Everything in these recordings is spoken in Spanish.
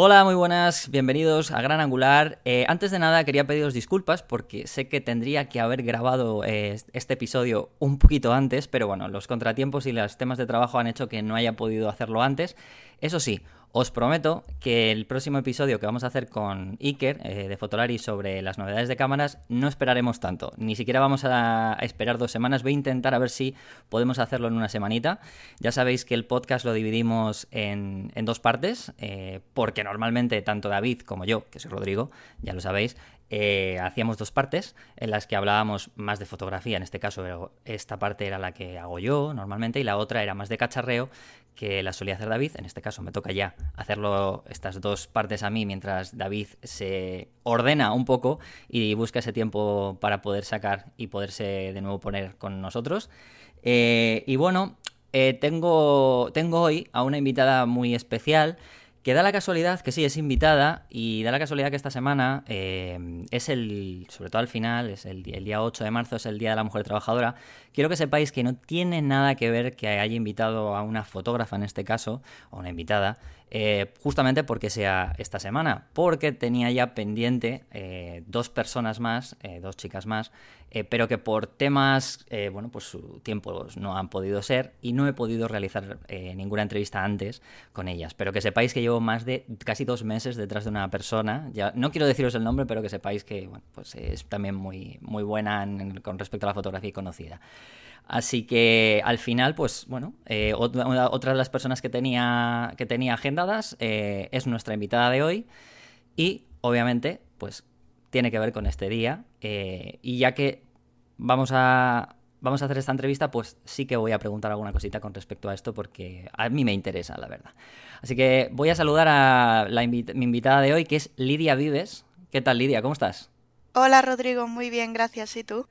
Hola, muy buenas, bienvenidos a Gran Angular. Eh, antes de nada quería pediros disculpas porque sé que tendría que haber grabado eh, este episodio un poquito antes, pero bueno, los contratiempos y los temas de trabajo han hecho que no haya podido hacerlo antes. Eso sí, os prometo que el próximo episodio que vamos a hacer con Iker eh, de Fotolari sobre las novedades de cámaras no esperaremos tanto. Ni siquiera vamos a esperar dos semanas. Voy a intentar a ver si podemos hacerlo en una semanita. Ya sabéis que el podcast lo dividimos en, dos partes, eh, porque normalmente tanto David como yo, que soy Rodrigo, ya lo sabéis, eh, hacíamos dos partes en las que hablábamos más de fotografía, en este caso esta parte era la que hago yo normalmente y la otra era más de cacharreo que la solía hacer David. En este caso me toca ya hacerlo estas dos partes a mí mientras David se ordena un poco y busca ese tiempo para poder sacar y poderse de nuevo poner con nosotros. Eh, y bueno, eh, tengo, tengo hoy a una invitada muy especial. Que da la casualidad que sí, es invitada y da la casualidad que esta semana eh, es el, sobre todo al final, es el, día 8 de marzo, es el Día de la Mujer Trabajadora. Quiero que sepáis que no tiene nada que ver que haya invitado a una fotógrafa en este caso, o una invitada, eh, justamente porque sea esta semana, porque tenía ya pendiente eh, dos personas más, eh, dos chicas más, pero que por temas, bueno, pues su tiempo no han podido ser y no he podido realizar ninguna entrevista antes con ellas. Pero que sepáis que llevo más de casi dos meses detrás de una persona, ya no quiero deciros el nombre, pero que sepáis que pues es también muy, muy buena con respecto a la fotografía y conocida. Así que al final, pues bueno, eh, otra, de las personas que tenía, que tenía agendadas eh, es nuestra invitada de hoy y obviamente pues tiene que ver con este día eh, y ya que vamos a, vamos a hacer esta entrevista, pues sí que voy a preguntar alguna cosita con respecto a esto porque a mí me interesa, la verdad. Así que voy a saludar a mi invitada de hoy que es Lidia Vives. ¿Qué tal Lidia? ¿Cómo estás? Hola Rodrigo, muy bien, gracias. ¿Y tú?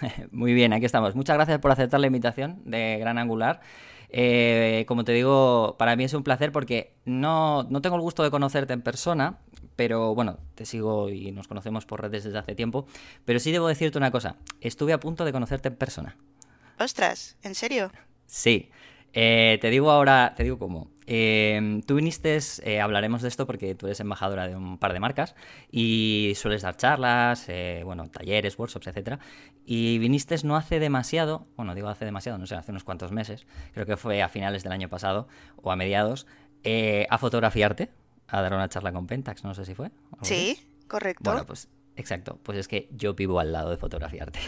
Muy bien, aquí estamos. Muchas gracias por aceptar la invitación de Gran Angular. Eh, como te digo, para mí es un placer porque no, no tengo el gusto de conocerte en persona, pero bueno, te sigo y nos conocemos por redes desde hace tiempo. Pero sí debo decirte una cosa, estuve a punto de conocerte en persona. Ostras, ¿en serio? Sí. Eh, te digo ahora, te digo cómo. Em, tú viniste, eh, hablaremos de esto porque tú eres embajadora de un par de marcas y sueles dar charlas, eh, bueno, talleres, workshops, etcétera. Y viniste no hace demasiado, bueno, digo hace demasiado, no sé, hace unos cuantos meses, creo que fue a finales del año pasado o a mediados, a fotografiarte, a dar una charla con Pentax, no sé si fue. Sí, correcto. Bueno, pues exacto, pues es que yo vivo al lado de fotografiarte.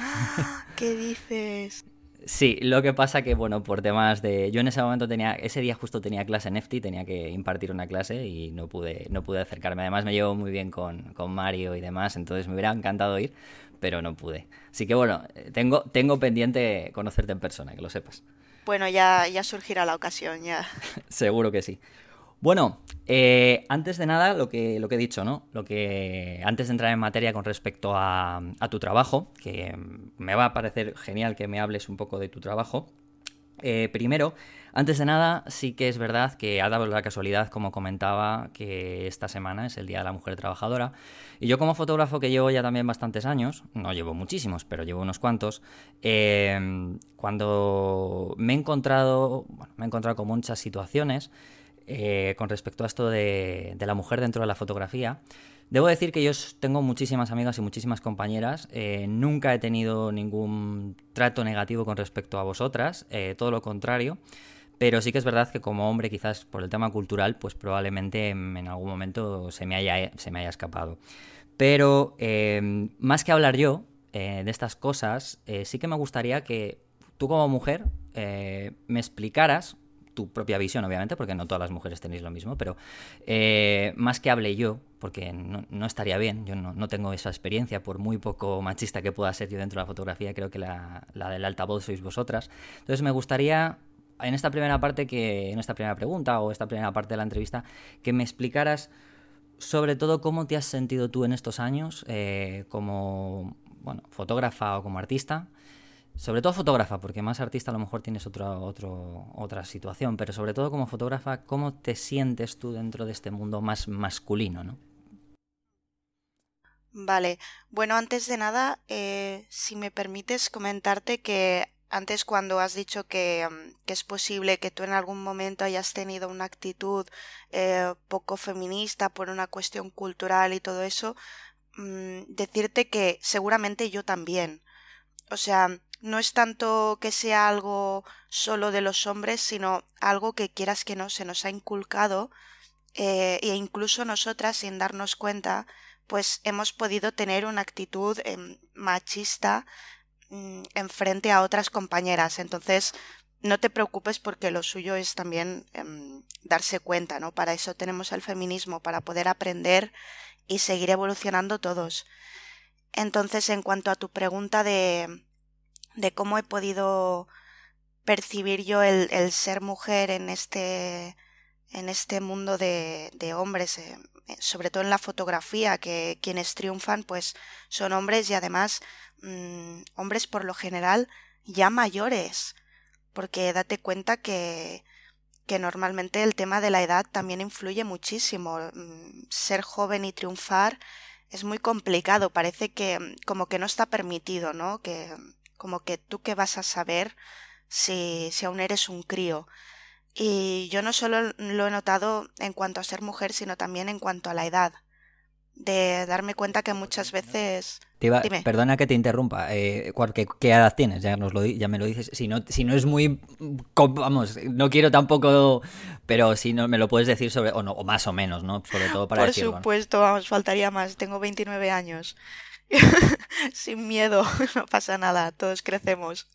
¿Qué dices? Sí, lo que pasa que, bueno, por temas de... Yo en ese momento tenía... Ese día justo tenía clase en EFTI, tenía que impartir una clase y no pude, no pude acercarme. Además me llevo muy bien con, con Mario y demás, entonces me hubiera encantado ir, pero no pude. Así que, bueno, tengo, tengo pendiente conocerte en persona, que lo sepas. Bueno, ya, ya surgirá la ocasión, ya. Seguro que sí. Bueno, eh, antes de nada, lo que, lo que he dicho, ¿no? Lo que antes de entrar en materia con respecto a, tu trabajo, que me va a parecer genial que me hables un poco de tu trabajo. Eh, primero, antes de nada, sí que es verdad que ha dado la casualidad, como comentaba, que esta semana es el Día de la Mujer Trabajadora. Y yo como fotógrafo que llevo ya también bastantes años, no llevo muchísimos, pero llevo unos cuantos, eh, cuando me he encontrado, bueno, me he encontrado con muchas situaciones eh, con respecto a esto de, la mujer dentro de la fotografía. Debo decir que yo tengo muchísimas amigas y muchísimas compañeras. Eh, nunca he tenido ningún trato negativo con respecto a vosotras, eh, todo lo contrario. Pero sí que es verdad que como hombre, quizás por el tema cultural, pues probablemente en algún momento se me haya, se me haya escapado. Pero más que hablar yo de estas cosas, sí que me gustaría que tú como mujer me explicaras tu propia visión, obviamente, porque no todas las mujeres tenéis lo mismo, pero eh, más que hable yo, porque no, estaría bien, yo no, tengo esa experiencia, por muy poco machista que pueda ser yo dentro de la fotografía, creo que la, la del altavoz sois vosotras. Entonces me gustaría, en esta primera parte, que en esta primera pregunta o esta primera parte de la entrevista, que me explicaras sobre todo cómo te has sentido tú en estos años eh, como bueno, fotógrafa o como artista sobre todo fotógrafa, porque más artista a lo mejor tienes otra, otra situación, pero sobre todo como fotógrafa, ¿cómo te sientes tú dentro de este mundo más masculino, no? Vale, bueno, antes de nada, eh, si me permites comentarte que antes cuando has dicho que, que, es posible que tú en algún momento hayas tenido una actitud eh, poco feminista por una cuestión cultural y todo eso, mmm, decirte que seguramente yo también. O sea, no es tanto que sea algo solo de los hombres, sino algo que quieras que no se nos ha inculcado eh, e incluso nosotras sin darnos cuenta pues hemos podido tener una actitud eh, machista mm, en frente a otras compañeras. Entonces, no te preocupes porque lo suyo es también eh, darse cuenta, ¿no? Para eso tenemos el feminismo, para poder aprender y seguir evolucionando todos. Entonces, en cuanto a tu pregunta de, de cómo he podido percibir yo el, el ser mujer en este, en este mundo de, de hombres, eh, sobre todo en la fotografía, que quienes triunfan pues son hombres y además mmm, hombres por lo general ya mayores, porque date cuenta que, que normalmente el tema de la edad también influye muchísimo. Mm, ser joven y triunfar es muy complicado, parece que mm, como que no está permitido, ¿no? Que como que tú qué vas a saber si, si aún eres un crío. Y yo no solo lo he notado en cuanto a ser mujer, sino también en cuanto a la edad. De darme cuenta que muchas veces. Iba, perdona que te interrumpa. Eh, ¿qué, ¿qué, edad tienes? Ya, nos lo, ya me lo dices. Si no, si no es muy. Vamos, no quiero tampoco. Pero si no me lo puedes decir sobre. O, no, o más o menos, ¿no? Sobre todo para Por decirlo. supuesto, vamos, faltaría más. Tengo 29 años. Sin miedo, no pasa nada, todos crecemos.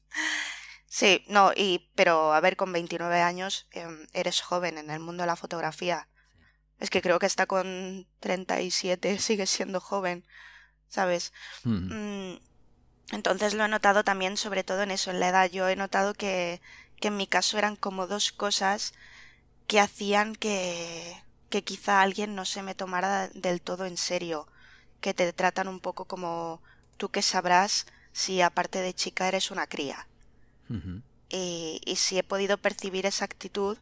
Sí, no, y pero a ver, con 29 años eh, eres joven en el mundo de la fotografía. Es que creo que está con 37 sigue siendo joven, ¿sabes? Mm. Mm, entonces lo he notado también, sobre todo en eso, en la edad. Yo he notado que, que en mi caso eran como dos cosas que hacían que, que quizá alguien no se me tomara del todo en serio, que te tratan un poco como tú que sabrás si aparte de chica eres una cría. Y, y sí he podido percibir esa actitud,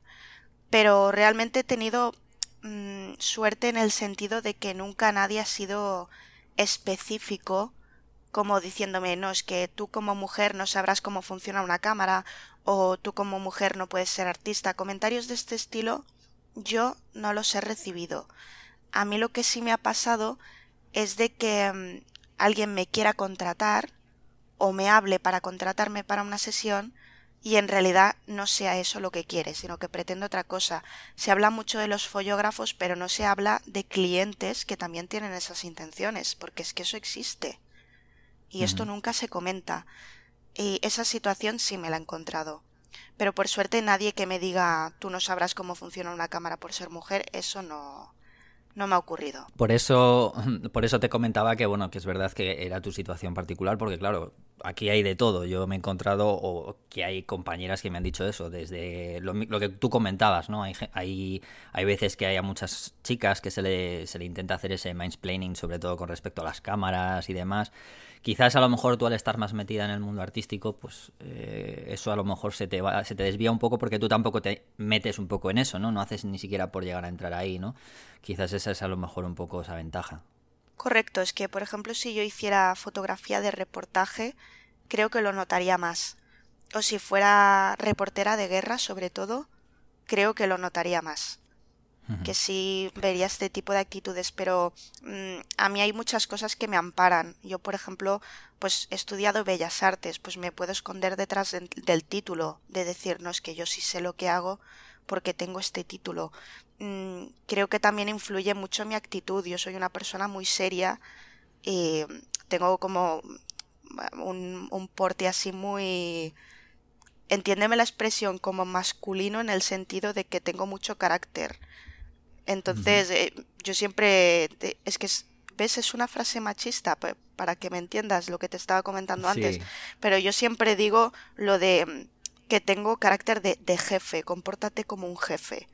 pero realmente he tenido mm, suerte en el sentido de que nunca nadie ha sido específico como diciéndome no es que tú como mujer no sabrás cómo funciona una cámara o tú como mujer no puedes ser artista. Comentarios de este estilo yo no los he recibido. A mí lo que sí me ha pasado es de que mm, alguien me quiera contratar o me hable para contratarme para una sesión y en realidad no sea eso lo que quiere, sino que pretende otra cosa. Se habla mucho de los follógrafos, pero no se habla de clientes que también tienen esas intenciones, porque es que eso existe. Y esto nunca se comenta. Y esa situación sí me la he encontrado. Pero por suerte nadie que me diga tú no sabrás cómo funciona una cámara por ser mujer, eso no, no me ha ocurrido. Por eso, por eso te comentaba que bueno, que es verdad que era tu situación particular, porque claro, aquí hay de todo. Yo me he encontrado o que hay compañeras que me han dicho eso, desde lo, que tú comentabas, ¿no? Hay, hay, hay veces que hay a muchas chicas que se le, se le intenta hacer ese mansplaining, sobre todo con respecto a las cámaras y demás. Quizás a lo mejor tú al estar más metida en el mundo artístico, pues eh, eso a lo mejor se te va, se te desvía un poco porque tú tampoco te metes un poco en eso, ¿no? No haces ni siquiera por llegar a entrar ahí, ¿no? Quizás esa es a lo mejor un poco esa ventaja. Correcto, es que por ejemplo si yo hiciera fotografía de reportaje, creo que lo notaría más. O si fuera reportera de guerra, sobre todo, creo que lo notaría más. Que sí vería este tipo de actitudes, pero mm, a mí hay muchas cosas que me amparan. Yo, por ejemplo, pues he estudiado Bellas Artes, pues me puedo esconder detrás del, del título, de decir, no, es que yo sí sé lo que hago porque tengo este título. Mm, creo que también influye mucho mi actitud. Yo soy una persona muy seria y tengo como un, un porte así muy entiéndeme la expresión como masculino en el sentido de que tengo mucho carácter. Entonces, eh, yo siempre, te- es que, es- ¿ves? Es una frase machista, pa- para que me entiendas lo que te estaba comentando antes, pero yo siempre digo lo de mm, que tengo carácter de, de jefe, compórtate como un jefe,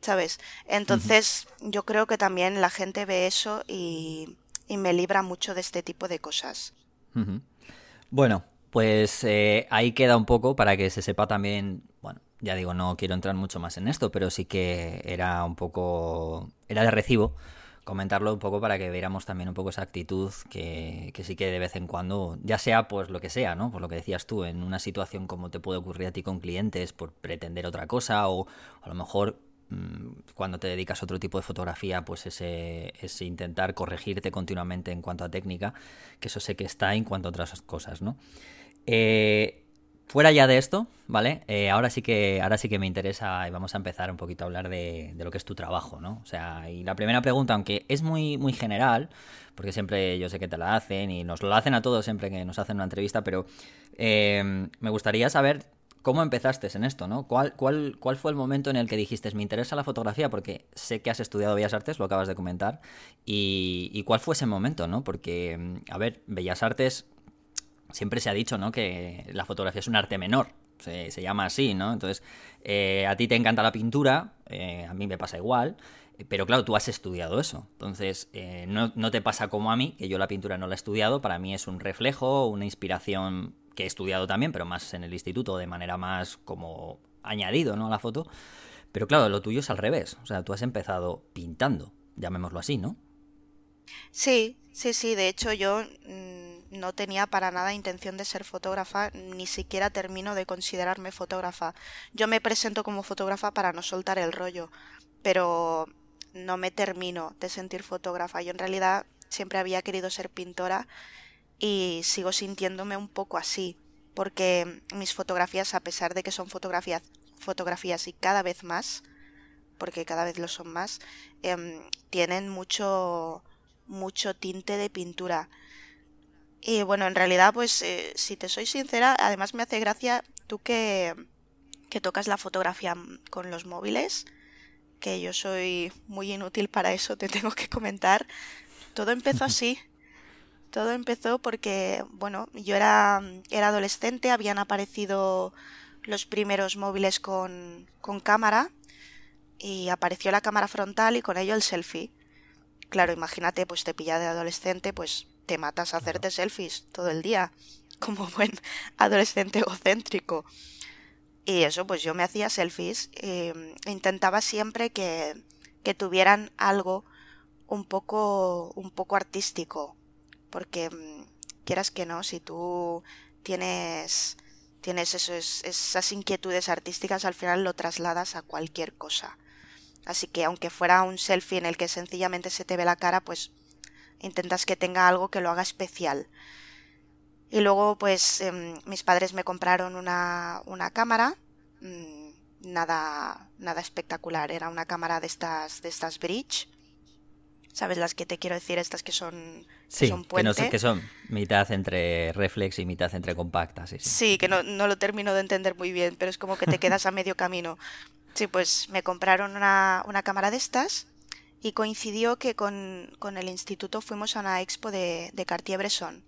¿sabes? Entonces, yo creo que también la gente ve eso y, y me libra mucho de este tipo de cosas. Bueno, pues eh, ahí queda un poco para que se sepa también, bueno, ya digo, no quiero entrar mucho más en esto, pero sí que era un poco, era de recibo comentarlo un poco para que viéramos también un poco esa actitud que, sí que de vez en cuando, ya sea pues lo que sea, ¿no? Por lo que decías tú, en una situación como te puede ocurrir a ti con clientes por pretender otra cosa o a lo mejor mm, cuando te dedicas a otro tipo de fotografía, pues ese, ese intentar corregirte continuamente en cuanto a técnica, que eso sé que está en cuanto a otras cosas, ¿no? Eh, Fuera ya de esto, ¿vale? Eh, ahora sí que ahora sí que me interesa y vamos a empezar un poquito a hablar de, lo que es tu trabajo, ¿no? O sea, y la primera pregunta, aunque es muy, muy general, porque siempre yo sé que te la hacen y nos lo hacen a todos siempre que nos hacen una entrevista, pero eh, me gustaría saber cómo empezaste en esto, ¿no? ¿Cuál, cuál, ¿Cuál fue el momento en el que dijiste, me interesa la fotografía? Porque sé que has estudiado Bellas Artes, lo acabas de comentar, y, y cuál fue ese momento, ¿no? Porque, a ver, Bellas Artes siempre se ha dicho, ¿no? Que la fotografía es un arte menor. Se, llama así, ¿no? Entonces, eh, a ti te encanta la pintura, eh, a mí me pasa igual, pero claro, tú has estudiado eso. Entonces, eh, no, no, te pasa como a mí, que yo la pintura no la he estudiado, para mí es un reflejo, una inspiración que he estudiado también, pero más en el instituto, de manera más como añadido, ¿no? A la foto. Pero claro, lo tuyo es al revés. O sea, tú has empezado pintando, llamémoslo así, ¿no? Sí, sí, sí. De hecho, yo mm, no tenía para nada intención de ser fotógrafa, ni siquiera termino de considerarme fotógrafa. Yo me presento como fotógrafa para no soltar el rollo, pero no me termino de sentir fotógrafa. Yo en realidad siempre había querido ser pintora y sigo sintiéndome un poco así, porque mis fotografías, a pesar de que son fotografías, fotografías y cada vez más, porque cada vez lo son más, em, tienen mucho mucho tinte de pintura. Y bueno, en realidad, pues eh, si te soy sincera, además me hace gracia tú que, que tocas la fotografía con los móviles, que yo soy muy inútil para eso, te tengo que comentar. Todo empezó así. Todo empezó porque, bueno, yo era, era adolescente, habían aparecido los primeros móviles con, con cámara y apareció la cámara frontal y con ello el selfie. Claro, imagínate, pues te pilla de adolescente, pues te matas a hacerte selfies todo el día, como buen adolescente egocéntrico. Y eso, pues yo me hacía selfies e intentaba siempre que, que tuvieran algo un poco, un poco artístico. Porque mm, quieras que no, si tú tienes, tienes eso, esas inquietudes artísticas, al final lo trasladas a cualquier cosa. Así que aunque fuera un selfie en el que sencillamente se te ve la cara, pues intentas que tenga algo que lo haga especial. Y luego, pues, em, mis padres me compraron una, una cámara, mm, nada, nada espectacular, era una cámara de estas, de estas bridge. ¿Sabes las que te quiero decir? Estas que son, sí, son Que, no, que son mitad entre reflex y mitad entre compactas. Sí, sí. que no, no lo termino de entender muy bien, pero es como que te quedas a medio camino. Sí, pues me compraron una, una cámara de estas y coincidió que con, con el instituto fuimos a una expo de, de Cartier-Bresson.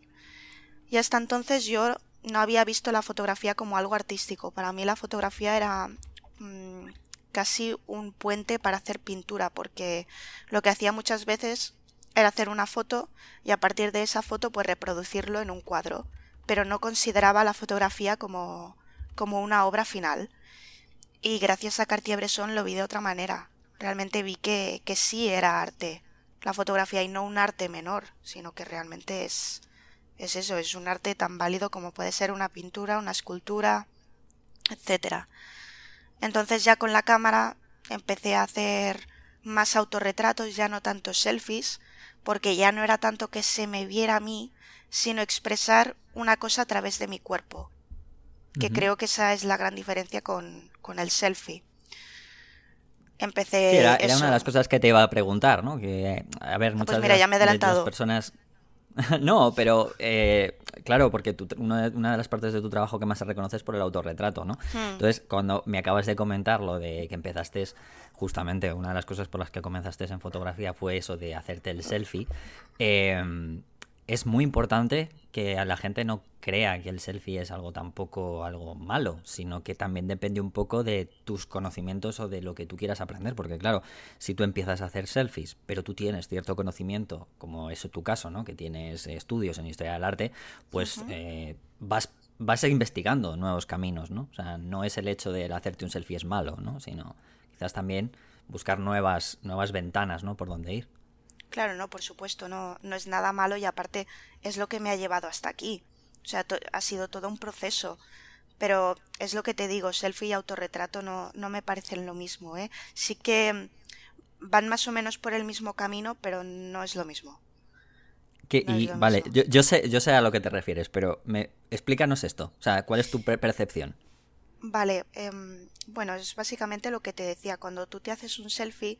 Y hasta entonces yo no había visto la fotografía como algo artístico. Para mí la fotografía era mm, casi un puente para hacer pintura, porque lo que hacía muchas veces era hacer una foto y a partir de esa foto pues reproducirlo en un cuadro, pero no consideraba la fotografía como, como una obra final. Y gracias a Cartier-Bresson lo vi de otra manera realmente vi que, que sí era arte la fotografía y no un arte menor, sino que realmente es, es eso, es un arte tan válido como puede ser una pintura, una escultura, etcétera. Entonces ya con la cámara empecé a hacer más autorretratos, ya no tanto selfies, porque ya no era tanto que se me viera a mí, sino expresar una cosa a través de mi cuerpo. Que creo que esa es la gran diferencia con, con el selfie empecé. era, una de las cosas que te iba a preguntar, ¿no? Que, a ver, ah, muchas pues ya me he adelantado. personas. no, pero eh, claro, porque una, de, las partes de tu trabajo que más se reconoce es por el autorretrato, ¿no? Hmm. Entonces, cuando me acabas de comentar lo de que empezaste, justamente una de las cosas por las que comenzaste en fotografía fue eso de hacerte el selfie. Eh, es muy importante que a la gente no crea que el selfie es algo tampoco algo malo, sino que también depende un poco de tus conocimientos o de lo que tú quieras aprender, porque claro, si tú empiezas a hacer selfies, pero tú tienes cierto conocimiento, como es tu caso, ¿no? Que tienes estudios en historia del arte, pues eh, vas vas a ir investigando nuevos caminos, ¿no? O sea, no es el hecho de hacerte un selfie es malo, ¿no? Sino quizás también buscar nuevas nuevas ventanas, ¿no? Por donde ir. Claro, no, por supuesto, no, no es nada malo y aparte es lo que me ha llevado hasta aquí. O sea, ha sido todo un proceso. Pero es lo que te digo, selfie y autorretrato no, no me parecen lo mismo, ¿eh? Sí que van más o menos por el mismo camino, pero no es lo mismo. y, vale, yo, sé, yo sé a lo que te refieres, pero me, explícanos esto. O sea, ¿cuál es tu percepción? Vale, em, bueno, es básicamente lo que te decía. Cuando tú te haces un selfie,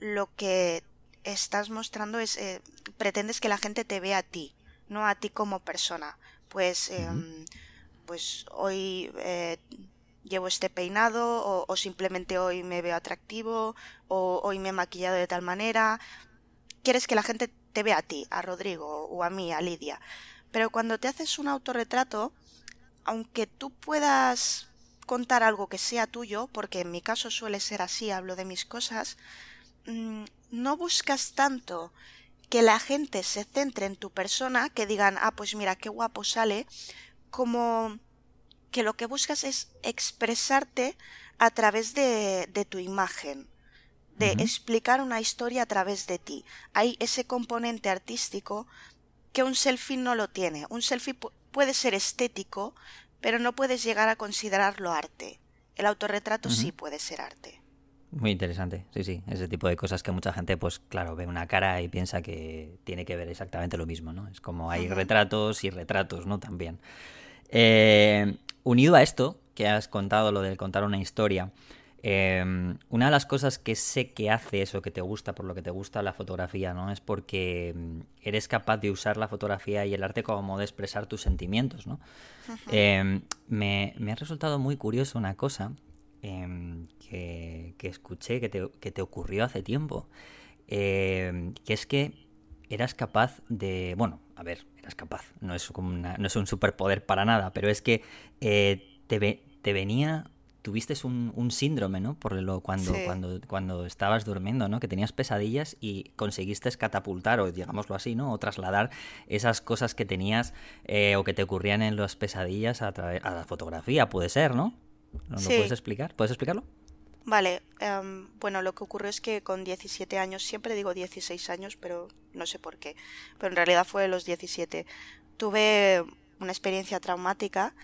lo que estás mostrando es, eh, pretendes que la gente te vea a ti, no a ti como persona. Pues, em, pues hoy eh, llevo este peinado o, simplemente hoy me veo atractivo o hoy me he maquillado de tal manera. Quieres que la gente te vea a ti, a Rodrigo o a mí, a Lidia. Pero cuando te haces un autorretrato, aunque tú puedas contar algo que sea tuyo, porque en mi caso suele ser así, hablo de mis cosas, mm, no buscas tanto que la gente se centre en tu persona, que digan, ah, pues mira, qué guapo sale, como que lo que buscas es expresarte a través de, de tu imagen, de explicar una historia a través de ti. Hay ese componente artístico que un selfie no lo tiene. Un selfie puede ser estético, pero no puedes llegar a considerarlo arte. El autorretrato sí puede ser arte. Muy interesante, sí, sí, ese tipo de cosas que mucha gente, pues claro, ve una cara y piensa que tiene que ver exactamente lo mismo, ¿no? Es como hay retratos y retratos, ¿no? También. Eh, unido a esto, que has contado, lo de contar una historia, em, una de las cosas que sé que hace eso que te gusta, por lo que te gusta la fotografía, ¿no? Es porque em, eres capaz de usar la fotografía y el arte como modo de expresar tus sentimientos, ¿no? Em, me, ha resultado muy curioso una cosa que, escuché que te, que te ocurrió hace tiempo, que es que eras capaz de, bueno, a ver, eras capaz, no es, como no es un superpoder para nada, pero es que eh, te, te venía tuviste un, síndrome, ¿no? Por lo cuando, cuando, cuando estabas durmiendo, ¿no? Que tenías pesadillas y conseguiste catapultar, o digámoslo así, ¿no? O trasladar esas cosas que tenías eh, o que te ocurrían en las pesadillas a, a la fotografía, puede ser, ¿no? ¿No lo puedes explicar? ¿Puedes explicarlo? Vale, em, bueno, lo que ocurrió es que con 17 años, siempre digo 16 años, pero no sé por qué, pero en realidad fue los 17, tuve una experiencia traumática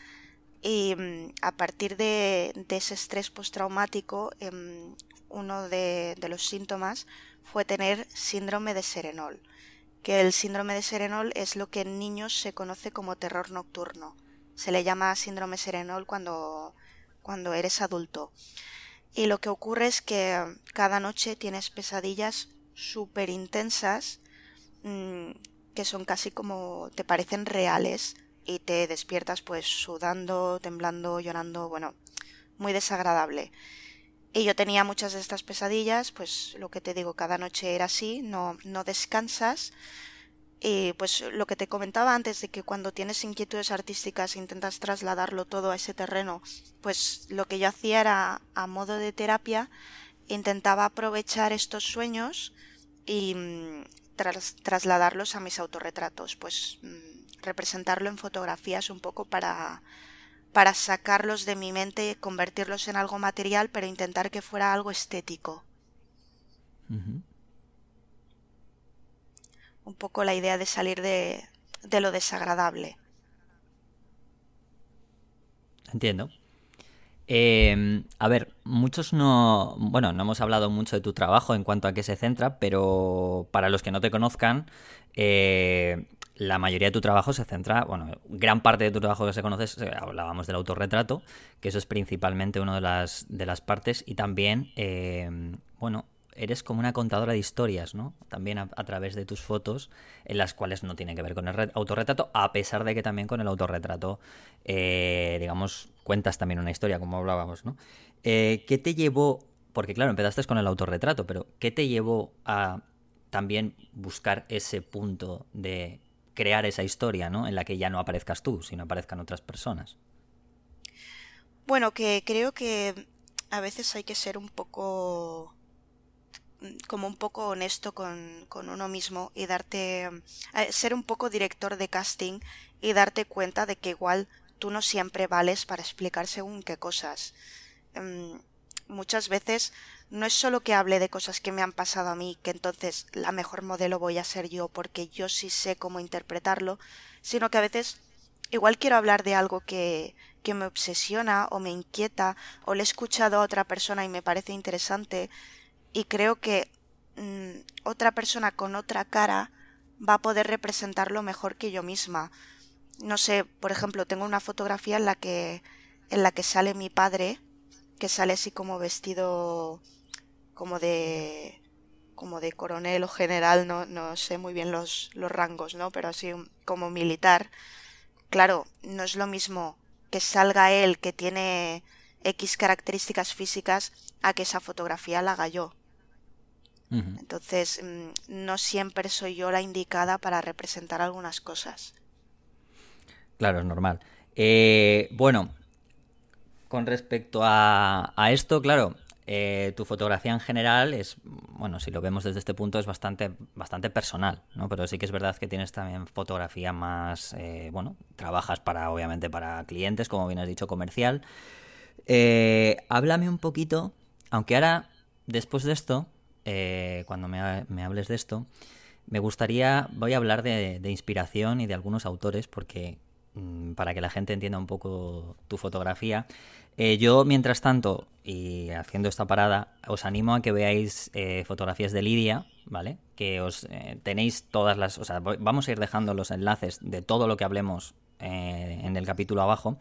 y mm, a partir de, ese estrés postraumático, em, uno de, de, los síntomas fue tener síndrome de Serenol, que el síndrome de Serenol es lo que en niños se conoce como terror nocturno. Se le llama síndrome Serenol cuando, cuando eres adulto y lo que ocurre es que cada noche tienes pesadillas súper intensas mm, que son casi como te parecen reales y te despiertas pues sudando, temblando, llorando, bueno, muy desagradable. Y yo tenía muchas de estas pesadillas, pues lo que te digo, cada noche era así, no, no descansas y pues lo que te comentaba antes de que cuando tienes inquietudes artísticas intentas trasladarlo todo a ese terreno, pues lo que yo hacía era a modo de terapia, intentaba aprovechar estos sueños y mm, trasladarlos a mis autorretratos, pues mm, representarlo en fotografías un poco para para sacarlos de mi mente convertirlos en algo material, pero intentar que fuera algo estético un poco la idea de salir de, de lo desagradable. Entiendo. Em, a ver, muchos no. Bueno, no hemos hablado mucho de tu trabajo en cuanto a qué se centra, pero para los que no te conozcan, eh, la mayoría de tu trabajo se centra. Bueno, gran parte de tu trabajo que se conoce, hablábamos del autorretrato, que eso es principalmente una de las, de las partes, y también, em, bueno, eres como una contadora de historias, ¿no? También a, través de tus fotos, en las cuales no tiene que ver con el autorretrato, a pesar de que también con el autorretrato, eh, digamos, cuentas también una historia, como hablábamos, ¿no? Eh, ¿Qué te llevó, porque claro, empezaste con el autorretrato, pero ¿qué te llevó a también buscar ese punto de crear esa historia, ¿no? En la que ya no aparezcas tú, sino aparezcan otras personas. Bueno, que creo que a veces hay que ser un poco como un poco honesto con, con uno mismo y darte eh, ser un poco director de casting y darte cuenta de que igual tú no siempre vales para explicar según qué cosas. Em, muchas veces no es solo que hable de cosas que me han pasado a mí, que entonces la mejor modelo voy a ser yo porque yo sí sé cómo interpretarlo, sino que a veces igual quiero hablar de algo que, que me obsesiona o me inquieta o le he escuchado a otra persona y me parece interesante y creo que mm, otra persona con otra cara va a poder representarlo mejor que yo misma. No sé, por ejemplo, tengo una fotografía en la que en la que sale mi padre, que sale así como vestido como de como de coronel o general, no, no sé muy bien los, los rangos, ¿no? Pero así como militar. Claro, no es lo mismo que salga él que tiene X características físicas a que esa fotografía la haga yo. Entonces, mm, no siempre soy yo la indicada para representar algunas cosas. Claro, es normal. Eh, bueno, con respecto a, a esto, claro, eh, tu fotografía en general es, bueno, si lo vemos desde este punto, es bastante, bastante personal, ¿no? Pero sí que es verdad que tienes también fotografía más, eh, bueno, trabajas para, obviamente, para clientes, como bien has dicho, comercial. Eh, háblame un poquito, aunque ahora, después de esto, cuando me, hables de esto, me gustaría, voy a hablar de, de inspiración y de algunos autores, porque mm, para que la gente entienda un poco tu fotografía, eh, yo, mientras tanto, y haciendo esta parada, os animo a que veáis eh, fotografías de Lidia, ¿vale? Que os eh, tenéis todas las. O sea, vamos a ir dejando los enlaces de todo lo que hablemos en el capítulo abajo.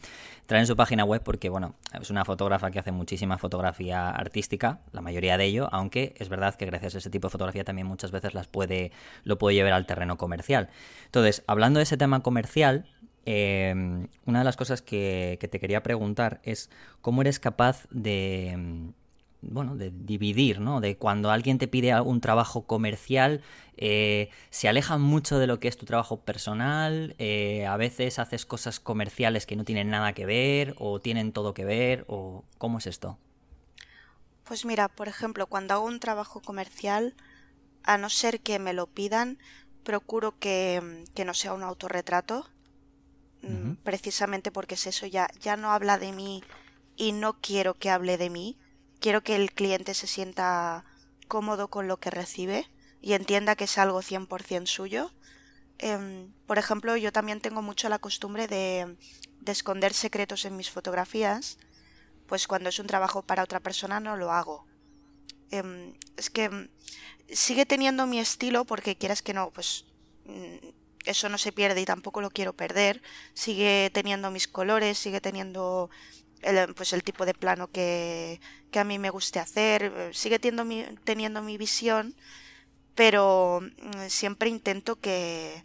Traen su página web porque, bueno, es una fotógrafa que hace muchísima fotografía artística, la mayoría de ello, aunque es verdad que gracias a ese tipo de fotografía también muchas veces las puede, lo puede llevar al terreno comercial. Entonces, hablando de ese tema comercial, Em, una de las cosas que, te quería preguntar es cómo eres capaz de, em, bueno, de dividir, ¿no? De cuando alguien te pide un trabajo comercial, eh, se aleja mucho de lo que es tu trabajo personal, eh, a veces haces cosas comerciales que no tienen nada que ver o tienen todo que ver, o ¿cómo es esto? Pues mira, por ejemplo, cuando hago un trabajo comercial, a no ser que me lo pidan, procuro que, que no sea un autorretrato, Mm, precisamente porque es eso, ya, ya no habla de mí y no quiero que hable de mí, quiero que el cliente se sienta cómodo con lo que recibe y entienda que es algo 100% suyo. Em, por ejemplo, yo también tengo mucho la costumbre de, de esconder secretos en mis fotografías, pues cuando es un trabajo para otra persona no lo hago. Em, es que mm, sigue teniendo mi estilo porque quieras que no, pues mm, eso no se pierde y tampoco lo quiero perder. Sigue teniendo mis colores, sigue teniendo el, pues el tipo de plano que, que a mí me guste hacer, sigue teniendo mi, teniendo mi visión, pero mm, siempre intento que,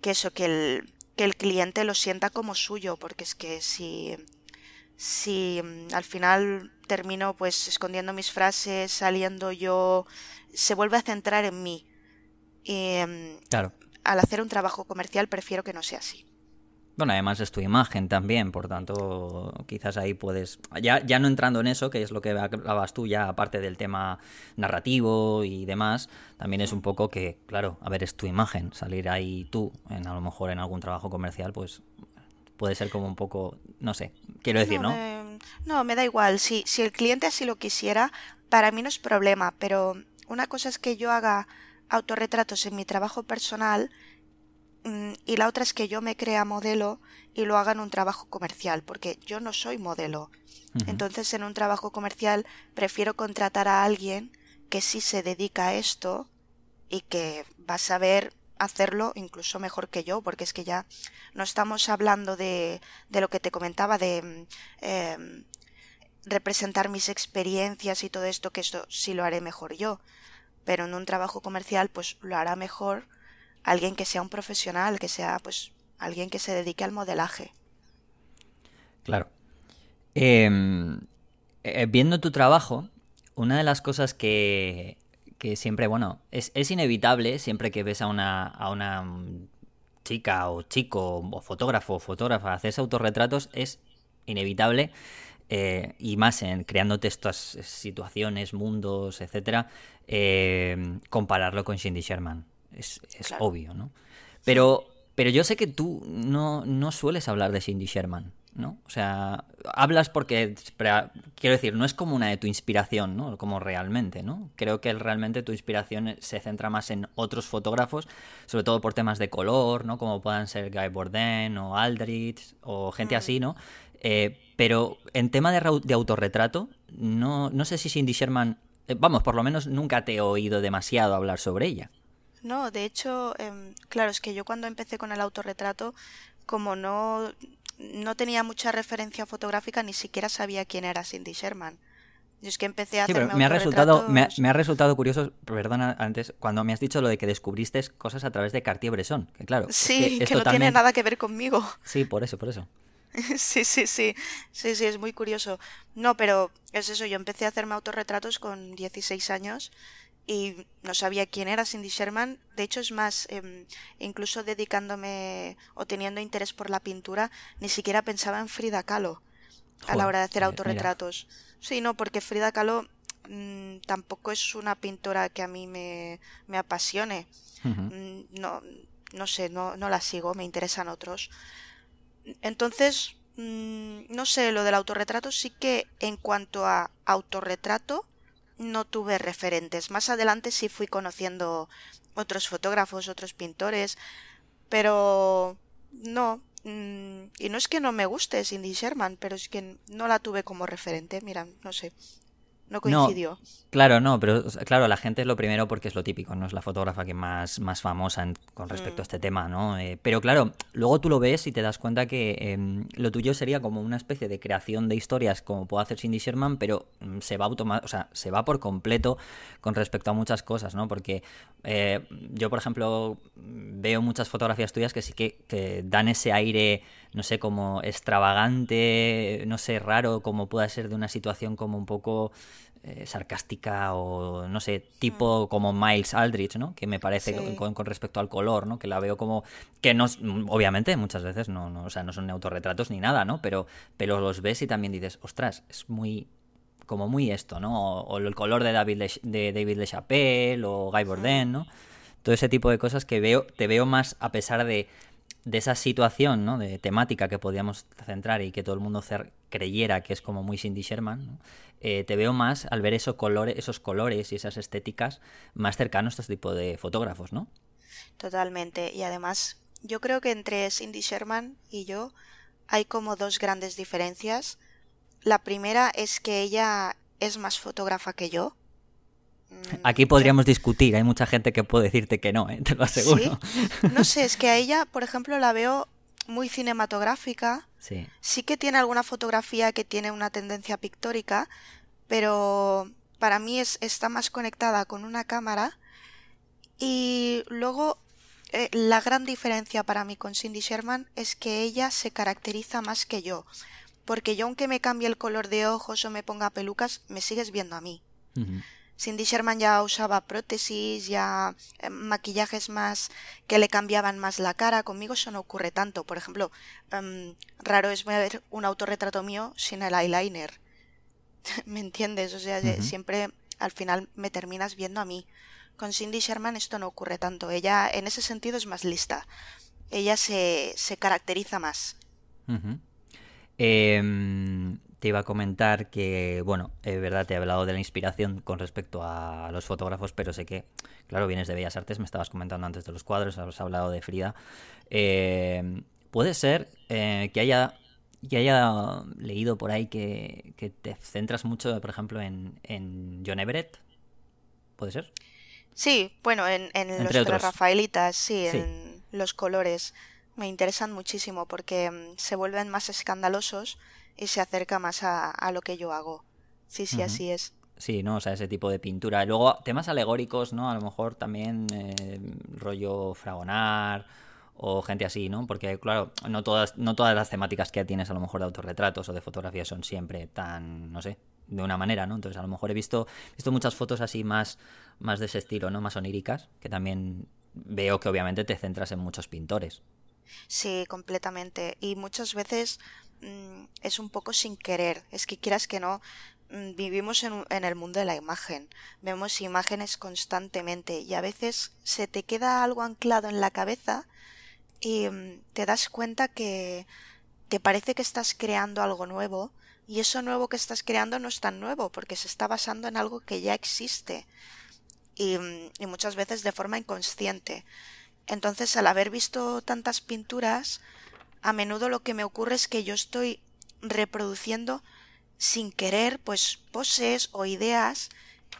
que eso, que el, que el cliente lo sienta como suyo, porque es que si, si mm, al final termino pues escondiendo mis frases, saliendo yo, se vuelve a centrar en mí. Y, mm, claro al hacer un trabajo comercial prefiero que no sea así. Bueno, además es tu imagen también, por tanto, quizás ahí puedes. Ya, ya no entrando en eso, que es lo que hablabas tú, ya aparte del tema narrativo y demás, también es un poco que, claro, a ver, es tu imagen. Salir ahí tú, en, a lo mejor en algún trabajo comercial, pues puede ser como un poco. No sé, quiero decir, ¿no? ¿no? no, me da igual. Si, si el cliente así lo quisiera, para mí no es problema, pero una cosa es que yo haga autorretratos en mi trabajo personal y la otra es que yo me crea modelo y lo haga en un trabajo comercial, porque yo no soy modelo. Entonces, en un trabajo comercial prefiero contratar a alguien que sí se dedica a esto y que va a saber hacerlo incluso mejor que yo, porque es que ya no estamos hablando de, de lo que te comentaba, de mm, em, representar mis experiencias y todo esto, que esto sí lo haré mejor yo, pero en un trabajo comercial pues lo hará mejor alguien que sea un profesional, que sea pues alguien que se dedique al modelaje. Claro. Em, eh, viendo tu trabajo, una de las cosas que, que siempre, bueno, es, es, inevitable siempre que ves a una, a una chica o chico o fotógrafo o fotógrafa hacerse autorretratos, es inevitable eh, y más en creándote estas situaciones, mundos, etcétera, eh, compararlo con Cindy Sherman. Es, obvio, ¿no? Pero, pero yo sé que tú no, no sueles hablar de Cindy Sherman. ¿no? O sea, hablas porque, quiero decir, no es como una de tu inspiración, ¿no? Como realmente, ¿no? Creo que realmente tu inspiración se centra más en otros fotógrafos, sobre todo por temas de color, ¿no? Como puedan ser Guy Bourdain o Aldrich o gente así, ¿no? Eh, pero en tema de, de autorretrato, no, no sé si Cindy Sherman, eh, vamos, por lo menos nunca te he oído demasiado hablar sobre ella. No, de hecho, em, claro, es que yo cuando empecé con el autorretrato, como no, no tenía mucha referencia fotográfica, ni siquiera sabía quién era Cindy Sherman. Yo es que empecé a sí, me ha resultado me ha, resultado curioso, perdona, antes cuando me has dicho lo de que descubriste cosas a través de Cartier-Bresson, que claro, sí, que, no tiene nada que ver conmigo. Sí, por eso, por eso. sí, sí, sí, sí, sí, es muy curioso. No, pero es eso, yo empecé a hacerme autorretratos con 16 años y no sabía quién era Cindy Sherman. De hecho, es más, em, incluso dedicándome o teniendo interés por la pintura, ni siquiera pensaba en Frida Kahlo a la hora de hacer autorretratos. Sí, no, porque Frida Kahlo mm, tampoco es una pintora que a mí me, me apasione. Mm, no, no sé, no, no la sigo, me interesan otros. Entonces, mm, no sé, lo del autorretrato sí que en cuanto a autorretrato, no tuve referentes. Más adelante sí fui conociendo otros fotógrafos, otros pintores, pero no. Mm, y no es que no me guste Cindy Sherman, pero es que no la tuve como referente. Mira, no sé no coincidió. claro, no, pero claro, la gente es lo primero porque es lo típico, no es la fotógrafa que más, más famosa con respecto a mm. este tema, ¿no? Eh, pero claro, luego tú lo ves y te das cuenta que em, lo tuyo sería como una especie de creación de historias como puede hacer Cindy Sherman, pero mm, se va o sea, se va por completo con respecto a muchas cosas, ¿no? Porque eh, yo, por ejemplo, veo muchas fotografías tuyas que sí que, que dan ese aire no sé, como extravagante, no sé, raro, como pueda ser de una situación como un poco eh, sarcástica o no sé, tipo mm. como Miles Aldrich, ¿no? Que me parece con, respecto al color, ¿no? Que la veo como que no obviamente muchas veces no, no, o sea, no son autorretratos ni nada, ¿no? Pero pero los ves y también dices, "Ostras, es muy como muy esto, ¿no? O, el color de David de David LeChapelle o Guy Bourdain, ¿no? Todo ese tipo de cosas que veo te veo más a pesar de de esa situación ¿no? de temática que podíamos centrar y que todo el mundo creyera que es como muy Cindy Sherman, eh, te veo más al ver esos colores, esos colores y esas estéticas más cercanos a este tipo de fotógrafos, ¿no? Totalmente. Y además, yo creo que entre Cindy Sherman y yo hay como dos grandes diferencias. La primera es que ella es más fotógrafa que yo. Mm, Aquí podríamos discutir, hay mucha gente que puede decirte que no, ¿eh? te lo aseguro. No sé, es que a ella, por ejemplo, la veo muy cinematográfica. Sí. Sí que tiene alguna fotografía que tiene una tendencia pictórica, pero para mí es, está más conectada con una cámara. Y luego eh, la gran diferencia para mí con Cindy Sherman es que ella se caracteriza más que yo. Porque yo aunque me cambie el color de ojos o me ponga pelucas, me sigues viendo a mí. Cindy Sherman ya usaba prótesis, ya eh, maquillajes más que le cambiaban más la cara. Conmigo eso no ocurre tanto. Por ejemplo, em, raro es ver un autorretrato mío sin el eyeliner. ¿Me entiendes? O sea, siempre al final me terminas viendo a mí. Con Cindy Sherman esto no ocurre tanto. Ella en ese sentido es más lista. Ella se, se caracteriza más te iba a comentar que, bueno, es verdad, te he hablado de la inspiración con respecto a los fotógrafos, pero sé que, claro, vienes de Bellas Artes, me estabas comentando antes de los cuadros, has hablado de Frida. Eh, puede ser eh, que haya que haya leído por ahí que, te centras mucho, por ejemplo, en, en John Everett. ¿Puede ser? Sí, bueno, en, en los Rafaelitas, sí, en los colores. Me interesan muchísimo porque mm, se vuelven más escandalosos y se acerca más a, lo que yo hago. Sí, sí, así es. Sí, ¿no? O sea, ese tipo de pintura. Luego, temas alegóricos, ¿no? A lo mejor también eh, rollo fragonar o gente así, ¿no? Porque, claro, no todas, no todas las temáticas que tienes a lo mejor de autorretratos o de fotografía son siempre tan, no sé, de una manera, ¿no? Entonces, a lo mejor he visto, visto muchas fotos así más, más de ese estilo, ¿no? Más oníricas, que también veo que obviamente te centras en muchos pintores. Sí, completamente. Y muchas veces Mm, es un poco sin querer. Es que quieras que no, mm, vivimos en, el mundo de la imagen. Vemos imágenes constantemente y a veces se te queda algo anclado en la cabeza y mm, te das cuenta que, te parece que estás creando algo nuevo y eso nuevo que estás creando no es tan nuevo porque se está basando en algo que ya existe y muchas veces de forma inconsciente. Entonces, al haber visto tantas pinturas, a menudo lo que me ocurre es que yo estoy reproduciendo sin querer pues poses o ideas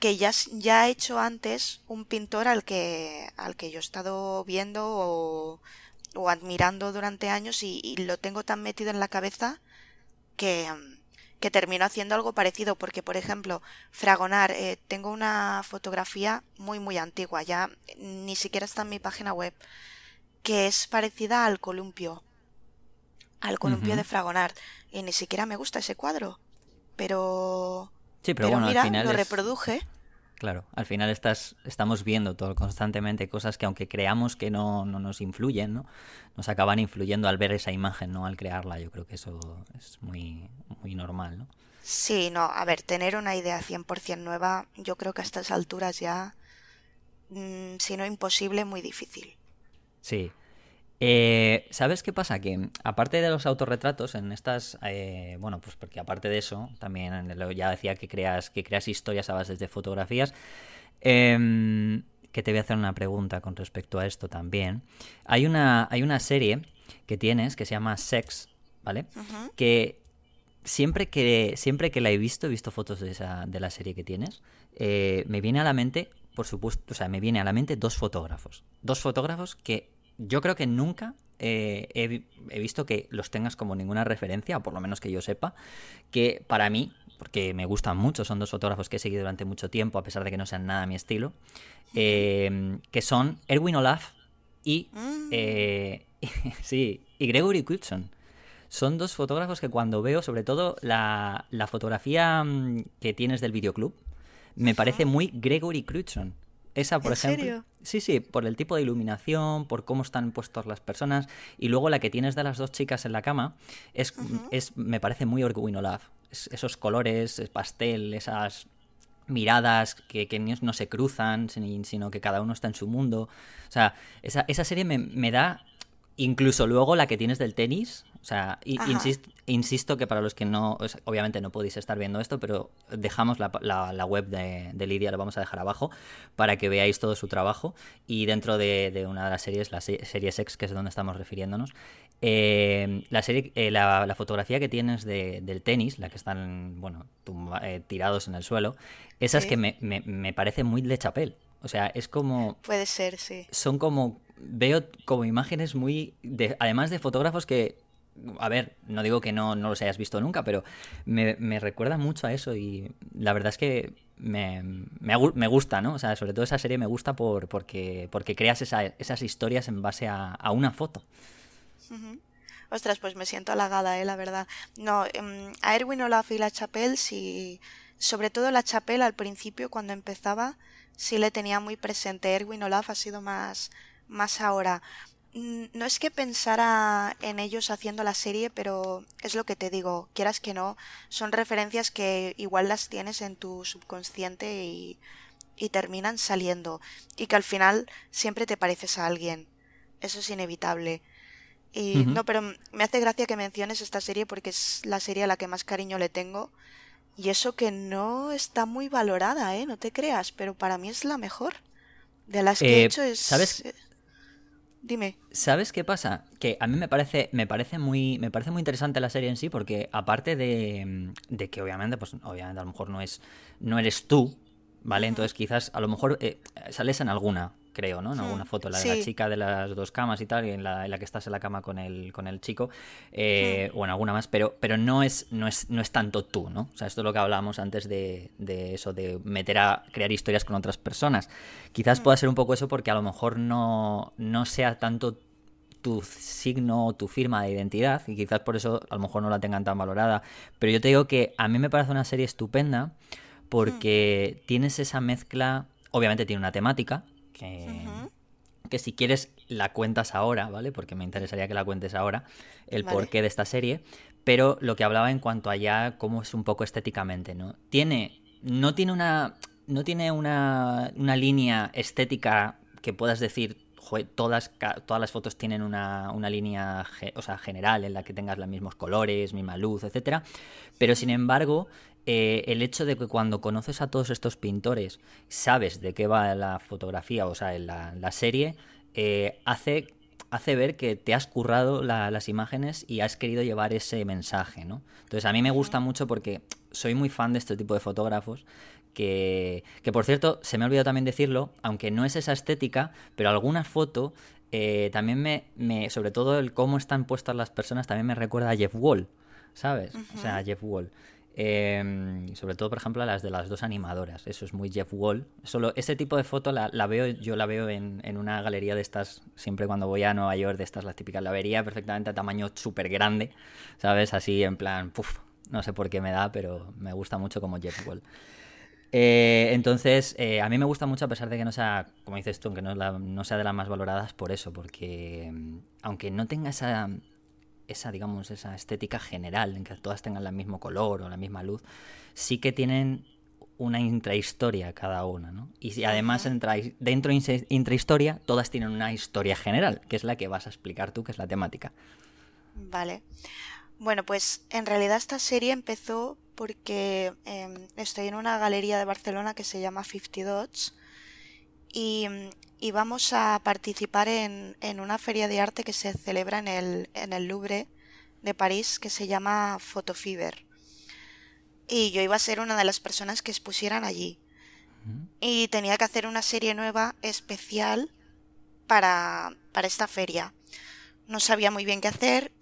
que ya, ya ha hecho antes un pintor al que, al que yo he estado viendo o, o admirando durante años y, lo tengo tan metido en la cabeza que, que termino haciendo algo parecido. Porque por ejemplo Fragonar eh, tengo una fotografía muy muy antigua ya ni siquiera está en mi página web que es parecida al columpio al columpio de Fragonar y ni siquiera me gusta ese cuadro pero sí pero, bueno, mira al final lo es... reproduje Claro, al final estás, estamos viendo todo constantemente cosas que aunque creamos que no, no, nos influyen, ¿no? nos acaban influyendo al ver esa imagen, no al crearla. Yo creo que eso es muy, muy normal, ¿no? Sí, no, a ver, tener una idea 100% nueva, yo creo que a estas alturas ya, mmm, si no imposible, muy difícil. Sí, eh, ¿Sabes qué pasa? Que aparte de los autorretratos, en estas, eh, bueno, pues porque aparte de eso, también ya decía que creas, que creas historias a base de fotografías. Eh, que te voy a hacer una pregunta con respecto a esto también. Hay una, hay una serie que tienes que se llama Sex, ¿vale? Uh -huh. Que siempre que, siempre que la he visto, he visto fotos de, esa, de la serie que tienes, eh, me viene a la mente, por supuesto, o sea, me viene a la mente dos fotógrafos. Dos fotógrafos que yo creo que nunca eh, he, he, visto que los tengas como ninguna referencia, o por lo menos que yo sepa, que para mí, porque me gustan mucho, son dos fotógrafos que he seguido durante mucho tiempo, a pesar de que no sean nada mi estilo, eh, que son Erwin Olaf y, eh, sí, y Gregory Knudson. Son dos fotógrafos que cuando veo, sobre todo la, la fotografía mm, que tienes del videoclub, me parece muy Gregory Knudson. Esa, por ¿En ejemplo. serio? Sí, sí, por el tipo de iluminación, por cómo están puestas las personas. Y luego la que tienes de las dos chicas en la cama es, Uh -huh. es me parece muy Olaf. Es, esos colores, pastel, esas miradas que, que, no se cruzan, sino que cada uno está en su mundo. O sea, esa, esa serie me, me da. Incluso luego la que tienes del tenis, o sea, insisto, insisto, que para los que no, obviamente no podéis estar viendo esto, pero dejamos la, la, la web de, de, Lidia, lo vamos a dejar abajo, para que veáis todo su trabajo. Y dentro de, de una de las series, la serie Sex, que es donde estamos refiriéndonos, eh, la, serie, eh, la, la, fotografía que tienes de, del tenis, la que están, bueno, tumba, eh, tirados en el suelo, esa es que me, me, me parece muy Le Chapelle. O sea, es como... Puede ser, sí. Son como veo como imágenes muy. De, además de fotógrafos que. A ver, no digo que no, no los hayas visto nunca, pero me, me recuerda mucho a eso y la verdad es que me, me, me, gusta, ¿no? O sea, sobre todo esa serie me gusta por, porque, porque creas esa, esas historias en base a, a una foto. Uh. Ostras, pues me siento halagada, ¿eh? La verdad. No, um, a Erwin Olaf y La Chapelle, sí. Sobre todo La Chapelle al principio, cuando empezaba, sí le tenía muy presente. Erwin Olaf ha sido más más ahora. No es que pensara en ellos haciendo la serie, pero es lo que te digo, quieras que no, son referencias que igual las tienes en tu subconsciente y, y terminan saliendo, y que al final siempre te pareces a alguien. Eso es inevitable. Y uh -huh. no, pero me hace gracia que menciones esta serie porque es la serie a la que más cariño le tengo. Y eso que no está muy valorada, ¿eh? No te creas, pero para mí es la mejor. De las que eh, he hecho es... ¿Sabes? Dime. ¿Sabes qué pasa? Que a mí me parece, me parece muy, me parece muy interesante la serie en sí, porque aparte de, de que obviamente, pues obviamente a lo mejor no es, no eres tú, ¿vale? Entonces quizás a lo mejor eh, sales en alguna, creo, ¿no? En alguna foto, la de sí. la chica de las dos camas y tal, y en la, en la que estás en la cama con el, con el chico, eh, o en alguna más, pero, pero no, es, no, es, no es tanto tú, ¿no? O sea, esto es lo que hablábamos antes de, de eso, de meter a crear historias con otras personas. Quizás pueda ser un poco eso porque a lo mejor no, no sea tanto tu signo o tu firma de identidad y quizás por eso a lo mejor no la tengan tan valorada. Pero yo te digo que a mí me parece una serie estupenda porque mm. tienes esa mezcla, obviamente tiene una temática, que, uh -huh. que, si quieres la cuentas ahora, ¿vale? Porque me interesaría que la cuentes ahora, el vale. porqué de esta serie. Pero lo que hablaba en cuanto a ya cómo es un poco estéticamente, ¿no? Tiene. No tiene una. No tiene una, una línea estética que puedas decir, todas, todas las fotos tienen una, línea o sea, general en la que tengas los mismos colores, misma luz, etcétera. Pero sin embargo, eh, el hecho de que cuando conoces a todos estos pintores, sabes de qué va la fotografía, o sea, la, la serie, eh, hace hace ver que te has currado las imágenes y has querido llevar ese mensaje, ¿no? Entonces a mí me gusta mucho porque soy muy fan de este tipo de fotógrafos que, que por cierto, se me ha olvidado también decirlo, aunque no es esa estética, pero alguna foto eh, también me, me, sobre todo el cómo están puestas las personas, también me recuerda a Jeff Wall, ¿sabes? O sea, a Jeff Wall. Em, sobre todo, por ejemplo, las de las dos animadoras. Eso es muy Jeff Wall. Solo ese tipo de foto la, veo, yo la veo en, una galería de estas, siempre cuando voy a Nueva York, de estas las típicas. La vería perfectamente a tamaño súper grande, ¿sabes? Así en plan, no sé por qué me da, pero me gusta mucho como Jeff Wall. Eh, entonces, eh, a mí me gusta mucho a pesar de que no sea, como dices tú, aunque no, no sea de las más valoradas por eso, porque mm, aunque no tenga esa, esa, digamos, esa estética general, en que todas tengan el mismo color o la misma luz, sí que tienen una intrahistoria cada una, ¿no? Y además dentro de intrahistoria todas tienen una historia general, que es la que vas a explicar tú, que es la temática. Vale. Bueno, pues en realidad esta serie empezó porque em, estoy en una galería de Barcelona que se llama Fifty Dots y y vamos a participar en, una feria de arte que se celebra en el, en el Louvre de París que se llama Photofiber. Y yo iba a ser una de las personas que expusieran allí. Y tenía que hacer una serie nueva especial para, para esta feria. No sabía muy bien qué hacer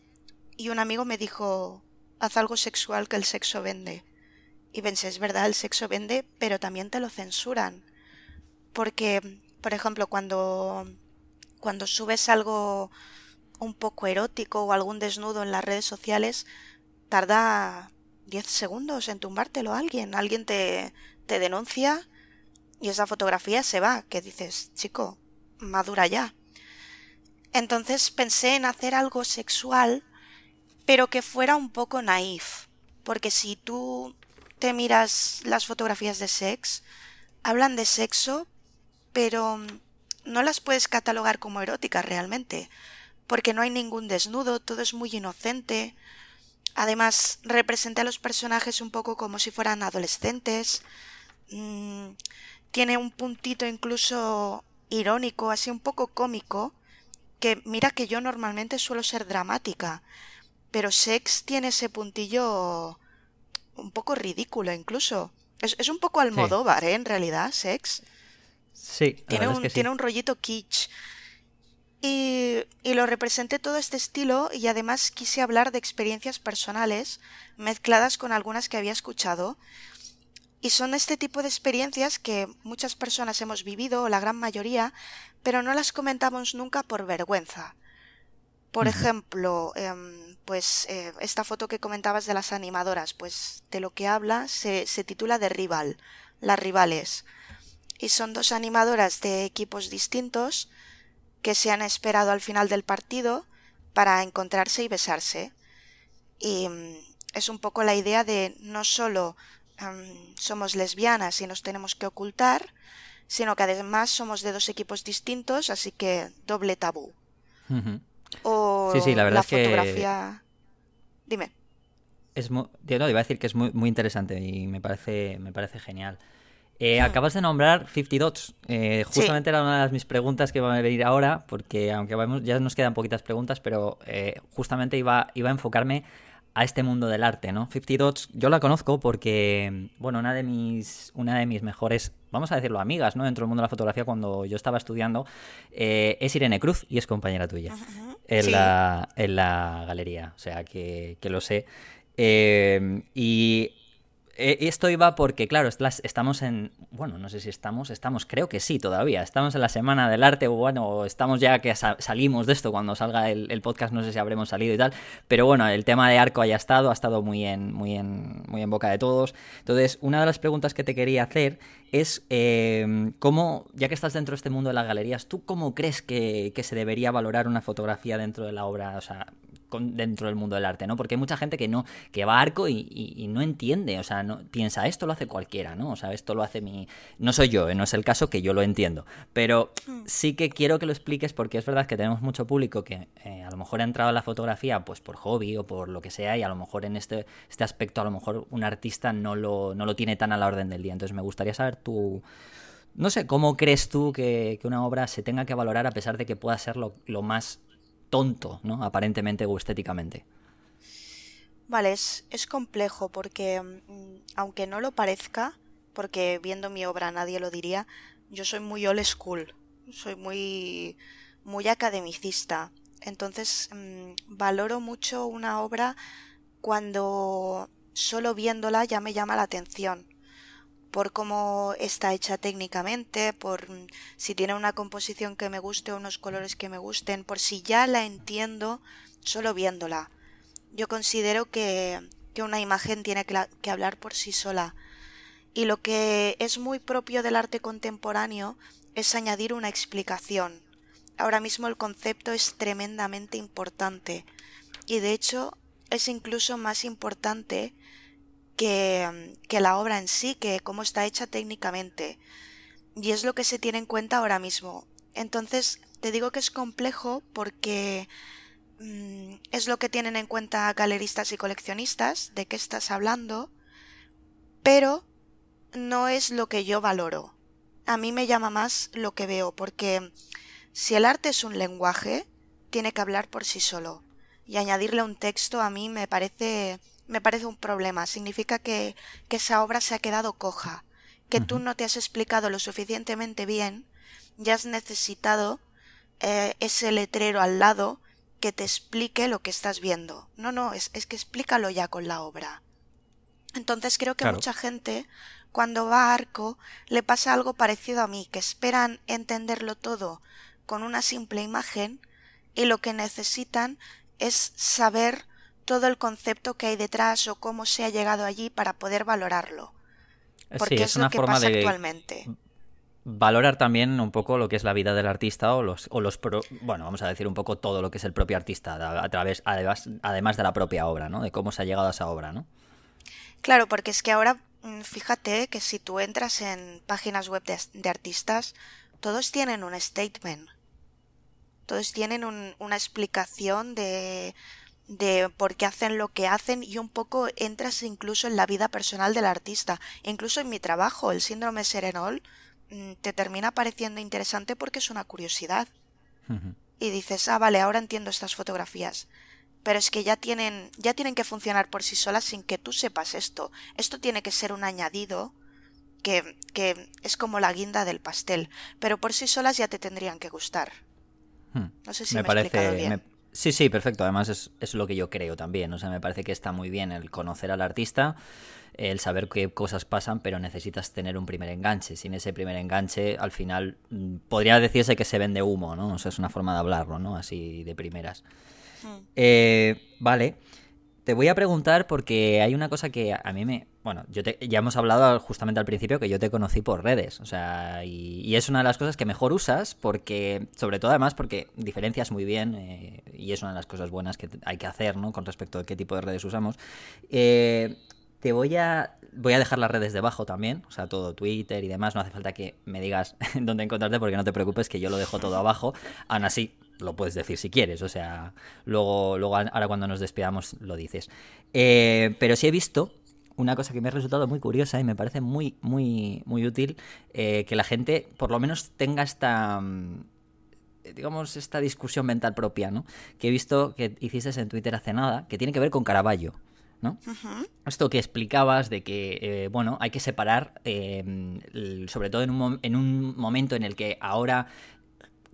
y un amigo me dijo, haz algo sexual que el sexo vende. Y pensé, es verdad, el sexo vende, pero también te lo censuran. Porque por ejemplo, cuando, cuando subes algo un poco erótico o algún desnudo en las redes sociales, tarda 10 segundos en tumbártelo a alguien. Alguien te, te denuncia y esa fotografía se va, que dices, chico, madura ya. Entonces pensé en hacer algo sexual, pero que fuera un poco naif, porque si tú te miras las fotografías de sex, hablan de sexo, pero mm, no las puedes catalogar como eróticas realmente, porque no hay ningún desnudo, todo es muy inocente. Además, representa a los personajes un poco como si fueran adolescentes. Mm, tiene un puntito incluso irónico, así un poco cómico, que mira que yo normalmente suelo ser dramática, pero Sex tiene ese puntillo un poco ridículo incluso. Es, un poco Almodóvar, ¿eh? En realidad, Sex. Sí, tiene un, tiene un rollito kitsch. Y, y, lo representé todo este estilo y además quise hablar de experiencias personales mezcladas con algunas que había escuchado. Y son este tipo de experiencias que muchas personas hemos vivido, o la gran mayoría, pero no las comentamos nunca por vergüenza. Por ejemplo, em, pues eh, esta foto que comentabas de las animadoras, pues de lo que habla se, se titula de rival, las rivales y son dos animadoras de equipos distintos que se han esperado al final del partido para encontrarse y besarse. Y mm, es un poco la idea de no solo somos lesbianas y nos tenemos que ocultar, sino que además somos de dos equipos distintos, así que doble tabú. O sí, sí, la verdad fotografía. Dime. Es muy... iba a decir que es muy, muy interesante y me parece, me parece genial. Eh, acabas de nombrar 50 Dots. Eh, justamente era una de mis preguntas que iban a venir ahora, porque aunque vamos, ya nos quedan poquitas preguntas, pero eh, justamente iba, iba a enfocarme a este mundo del arte, ¿no? 50 Dots, yo la conozco porque, bueno, una de mis, una de mis mejores, vamos a decirlo, amigas, ¿no? Dentro del mundo de la fotografía, cuando yo estaba estudiando, es Irene Cruz y es compañera tuya en, la, en la galería, o sea, que, que lo sé. y esto iba porque, claro, estamos en. Bueno, no sé si estamos. Estamos, creo que sí, todavía. Estamos en la semana del arte, o bueno, estamos ya que salimos de esto. Cuando salga el, podcast, no sé si habremos salido y tal. Pero bueno, el tema de arco haya estado, ha estado muy en, muy en, muy en boca de todos. Entonces, una de las preguntas que te quería hacer es em, cómo, ya que estás dentro de este mundo de las galerías, ¿tú cómo crees que, que se debería valorar una fotografía dentro de la obra? O sea, dentro del mundo del arte, ¿no? Porque hay mucha gente que no, que va a arco y, no entiende, o sea, no piensa, esto lo hace cualquiera, ¿no? O sea, esto lo hace mi. No soy yo, ¿eh? no es el caso que yo lo entiendo. Pero hmm. sí que quiero que lo expliques porque es verdad que tenemos mucho público que eh, a lo mejor ha entrado a la fotografía pues por hobby o por lo que sea, y a lo mejor en este, este aspecto, a lo mejor un artista no lo, no lo tiene tan a la orden del día. Entonces me gustaría saber tu. No sé, ¿cómo crees tú que, una obra se tenga que valorar a pesar de que pueda ser lo, lo más tonto, ¿no? Aparentemente o estéticamente. Vale, es, complejo porque, mm, aunque no lo parezca, porque viendo mi obra nadie lo diría, yo soy muy old school, soy muy, muy academicista. Entonces, mm, valoro mucho una obra cuando solo viéndola ya me llama la atención por cómo está hecha técnicamente, por mm, si tiene una composición que me guste unos colores que me gusten, por si ya la entiendo solo viéndola. Yo considero que, que una imagen tiene que, que hablar por sí sola. Y lo que es muy propio del arte contemporáneo es añadir una explicación. Ahora mismo el concepto es tremendamente importante y de hecho es incluso más importante que, que la obra en sí, que cómo está hecha técnicamente. Y es lo que se tiene en cuenta ahora mismo. Entonces, te digo que es complejo porque mm, es lo que tienen en cuenta galeristas y coleccionistas, de qué estás hablando, pero no es lo que yo valoro. A mí me llama más lo que veo, porque si el arte es un lenguaje, tiene que hablar por sí solo. Y añadirle un texto a mí me parece me parece un problema. Significa que, que esa obra se ha quedado coja, que tú no te has explicado lo suficientemente bien y has necesitado eh, ese letrero al lado que te explique lo que estás viendo. No, no, es, es que explícalo ya con la obra. Entonces creo que mucha gente cuando va a arco le pasa algo parecido a mí, que esperan entenderlo todo con una simple imagen y lo que necesitan es saber todo el concepto que hay detrás o cómo se ha llegado allí para poder valorarlo. Porque es, una forma de actualmente. Valorar también un poco lo que es la vida del artista o los, o los bueno, vamos a decir un poco todo lo que es el propio artista a, través, además, además de la propia obra, ¿no? De cómo se ha llegado a esa obra, ¿no? Claro, porque es que ahora mm, fíjate que si tú entras en páginas web de, artistas, todos tienen un statement. Todos tienen una explicación de, de por qué hacen lo que hacen y un poco entras incluso en la vida personal del artista. incluso en mi trabajo, el síndrome Serenol, mm, te termina pareciendo interesante porque es una curiosidad. Y dices, ah, vale, ahora entiendo estas fotografías. Pero es que ya tienen, ya tienen que funcionar por sí solas sin que tú sepas esto. Esto tiene que ser un añadido que, que es como la guinda del pastel. Pero por sí solas ya te tendrían que gustar. Hmm. No sé si me, parece, bien. Sí, sí, perfecto. Además es, es, lo que yo creo también. O sea, me parece que está muy bien el conocer al artista, el saber qué cosas pasan, pero necesitas tener un primer enganche. Sin ese primer enganche, al final mm, podría decirse que se vende humo, ¿no? O sea, es una forma de hablarlo, ¿no? Así de primeras. Hmm. Eh, vale. Te voy a preguntar porque hay una cosa que a mí me... Bueno, yo ya hemos hablado justamente al principio que yo te conocí por redes, o sea, y, es una de las cosas que mejor usas porque, sobre todo además porque diferencias muy bien eh, y es una de las cosas buenas que hay que hacer, ¿no? Con respecto a qué tipo de redes usamos. Eh, te voy a, voy a dejar las redes debajo también, o sea, todo Twitter y demás, no hace falta que me digas dónde encontrarte porque no te preocupes que yo lo dejo todo abajo, aún así lo puedes decir si quieres, o sea, luego, luego ahora cuando nos despidamos lo dices. Eh, pero sí he visto una cosa que me ha resultado muy curiosa y me parece muy, muy, muy útil, eh, que la gente por lo menos tenga esta mm, digamos, esta discusión mental propia, ¿no? Que he visto que hiciste en Twitter hace nada, que tiene que ver con Caravaggio, ¿no? Esto que explicabas de que, eh, bueno, hay que separar, sobre todo en un, en un momento en el que ahora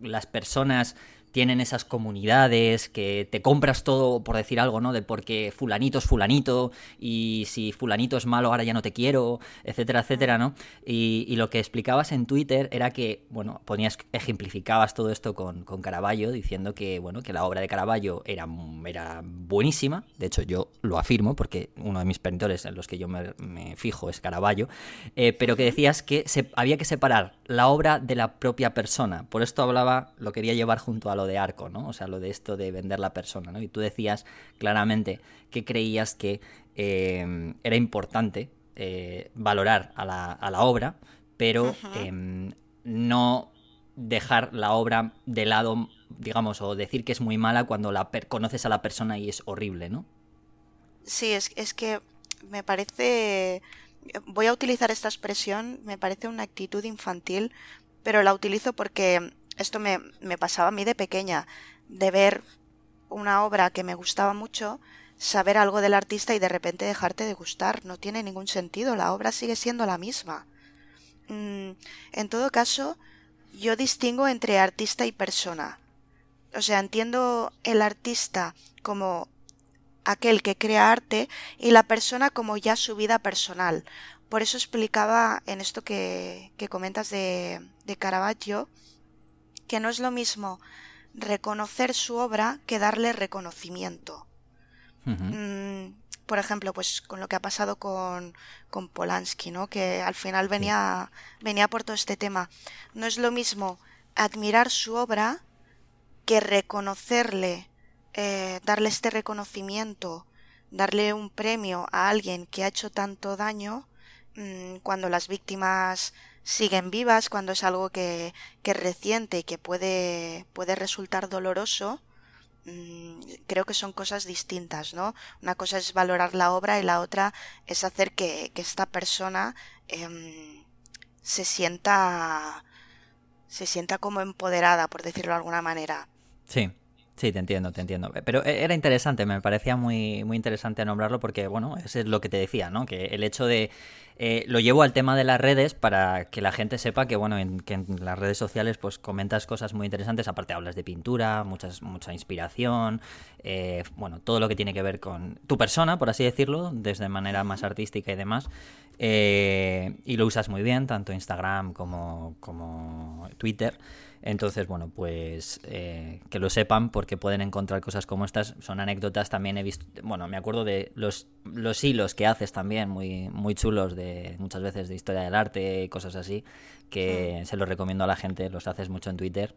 las personas tienen esas comunidades que te compras todo por decir algo, ¿no? De porque fulanito es fulanito y si fulanito es malo ahora ya no te quiero, etcétera, etcétera, ¿no? Y, lo que explicabas en Twitter era que, bueno, ponías, ejemplificabas todo esto con, con Caravaggio diciendo que, bueno, que la obra de Caravaggio era, era buenísima, de hecho yo lo afirmo porque uno de mis pintores en los que yo me, fijo es Caravaggio, eh, pero que decías que se, había que separar la obra de la propia persona, por esto hablaba, lo quería llevar junto a lo lo de arco, ¿no? O sea, lo de esto de vender la persona, ¿no? Y tú decías claramente que creías que eh, era importante eh, valorar a la, a la, obra, pero eh, no dejar la obra de lado, digamos, o decir que es muy mala cuando la conoces a la persona y es horrible, ¿no? Sí, es, es que me parece voy a utilizar esta expresión, me parece una actitud infantil, pero la utilizo porque esto me, me, pasaba a mí de pequeña, de ver una obra que me gustaba mucho, saber algo del artista y de repente dejarte de gustar. No tiene ningún sentido, la obra sigue siendo la misma. Mm, en todo caso, yo distingo entre artista y persona. O sea, entiendo el artista como aquel que crea arte y la persona como ya su vida personal. Por eso explicaba en esto que, que comentas de, de Caravaggio que no es lo mismo reconocer su obra que darle reconocimiento. Mm, por ejemplo, pues con lo que ha pasado con, con Polanski, ¿no? Que al final venía, venía por todo este tema. No es lo mismo admirar su obra que reconocerle eh, darle este reconocimiento, darle un premio a alguien que ha hecho tanto daño mmm, cuando las víctimas siguen vivas, cuando es algo que, que es reciente y que puede, puede resultar doloroso, mmm, creo que son cosas distintas, ¿no? Una cosa es valorar la obra y la otra es hacer que, que esta persona eh, se sienta se sienta como empoderada, por decirlo de alguna manera. Sí, Sí, te entiendo, te entiendo. Pero e, era interesante, me parecía muy, muy interesante nombrarlo porque, bueno, eso es lo que te decía, ¿no? Que el hecho de... Eh, lo llevo al tema de las redes para que la gente sepa que, bueno, en, que en las redes sociales pues comentas cosas muy interesantes, aparte hablas de pintura, muchas, mucha inspiración, eh, bueno, todo lo que tiene que ver con tu persona, por así decirlo, desde manera más artística y demás. Eh, y lo usas muy bien, tanto Instagram como, como Twitter. Entonces, bueno, pues eh, que lo sepan porque pueden encontrar cosas como estas. Son anécdotas, también he visto, bueno, me acuerdo de los, los hilos que haces también, muy, muy chulos, de muchas veces de historia del arte y cosas así, que se los recomiendo a la gente, los haces mucho en Twitter.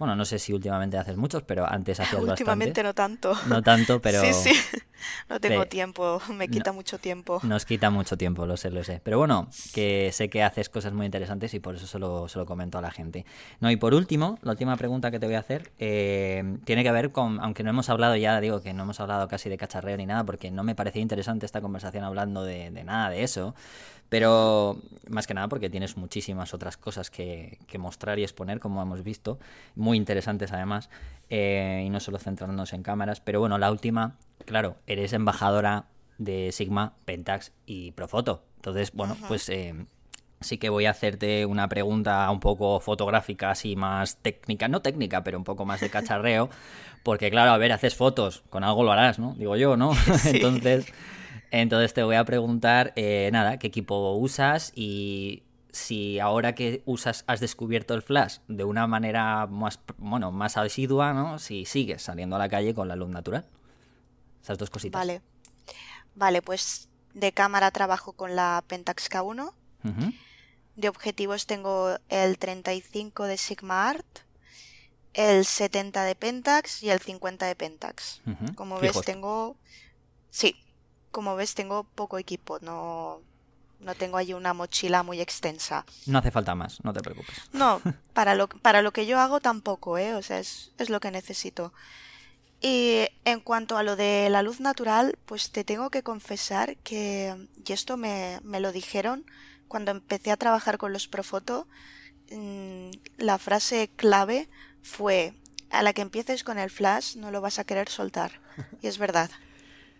Bueno, no sé si últimamente haces muchos, pero antes hacías bastante. Últimamente no tanto. No tanto, pero... Sí, sí. No tengo tiempo, me quita mucho tiempo. Nos quita mucho tiempo, lo sé, lo sé. Pero bueno, que sé que haces cosas muy interesantes y por eso se lo, se lo comento a la gente. No, y por último, la última pregunta que te voy a hacer eh, tiene que ver con, aunque no hemos hablado ya, digo que no hemos hablado casi de cacharreo ni nada, porque no me parecía interesante esta conversación hablando de, de nada de eso. Pero más que nada porque tienes muchísimas otras cosas que, que mostrar y exponer, como hemos visto, muy interesantes además, eh, y no solo centrándonos en cámaras. Pero bueno, la última, claro, eres embajadora de Sigma, Pentax y Profoto. Entonces, bueno, pues eh, sí que voy a hacerte una pregunta un poco fotográfica, así más técnica, no técnica, pero un poco más de cacharreo, porque claro, a ver, haces fotos, con algo lo harás, ¿no? Digo yo, ¿no? Sí. Entonces... Entonces te voy a preguntar, eh, nada, qué equipo usas y si ahora que usas has descubierto el flash de una manera más, bueno, más asidua, ¿no? Si sigues saliendo a la calle con la luz natural. Esas dos cositas. Vale. Vale, pues de cámara trabajo con la Pentax K1. Uh -huh. De objetivos tengo el 35 de Sigma Art, el 70 de Pentax y el 50 de Pentax. Uh -huh. Como Fijos. ves, tengo... Sí, como ves, tengo poco equipo, no, no tengo allí una mochila muy extensa. No hace falta más, no te preocupes. No, para lo, para lo que yo hago tampoco, ¿eh? O sea, es, es lo que necesito. Y en cuanto a lo de la luz natural, pues te tengo que confesar que, y esto me, me lo dijeron cuando empecé a trabajar con los Profoto, mmm, la frase clave fue, a la que empieces con el flash no lo vas a querer soltar. Y es verdad.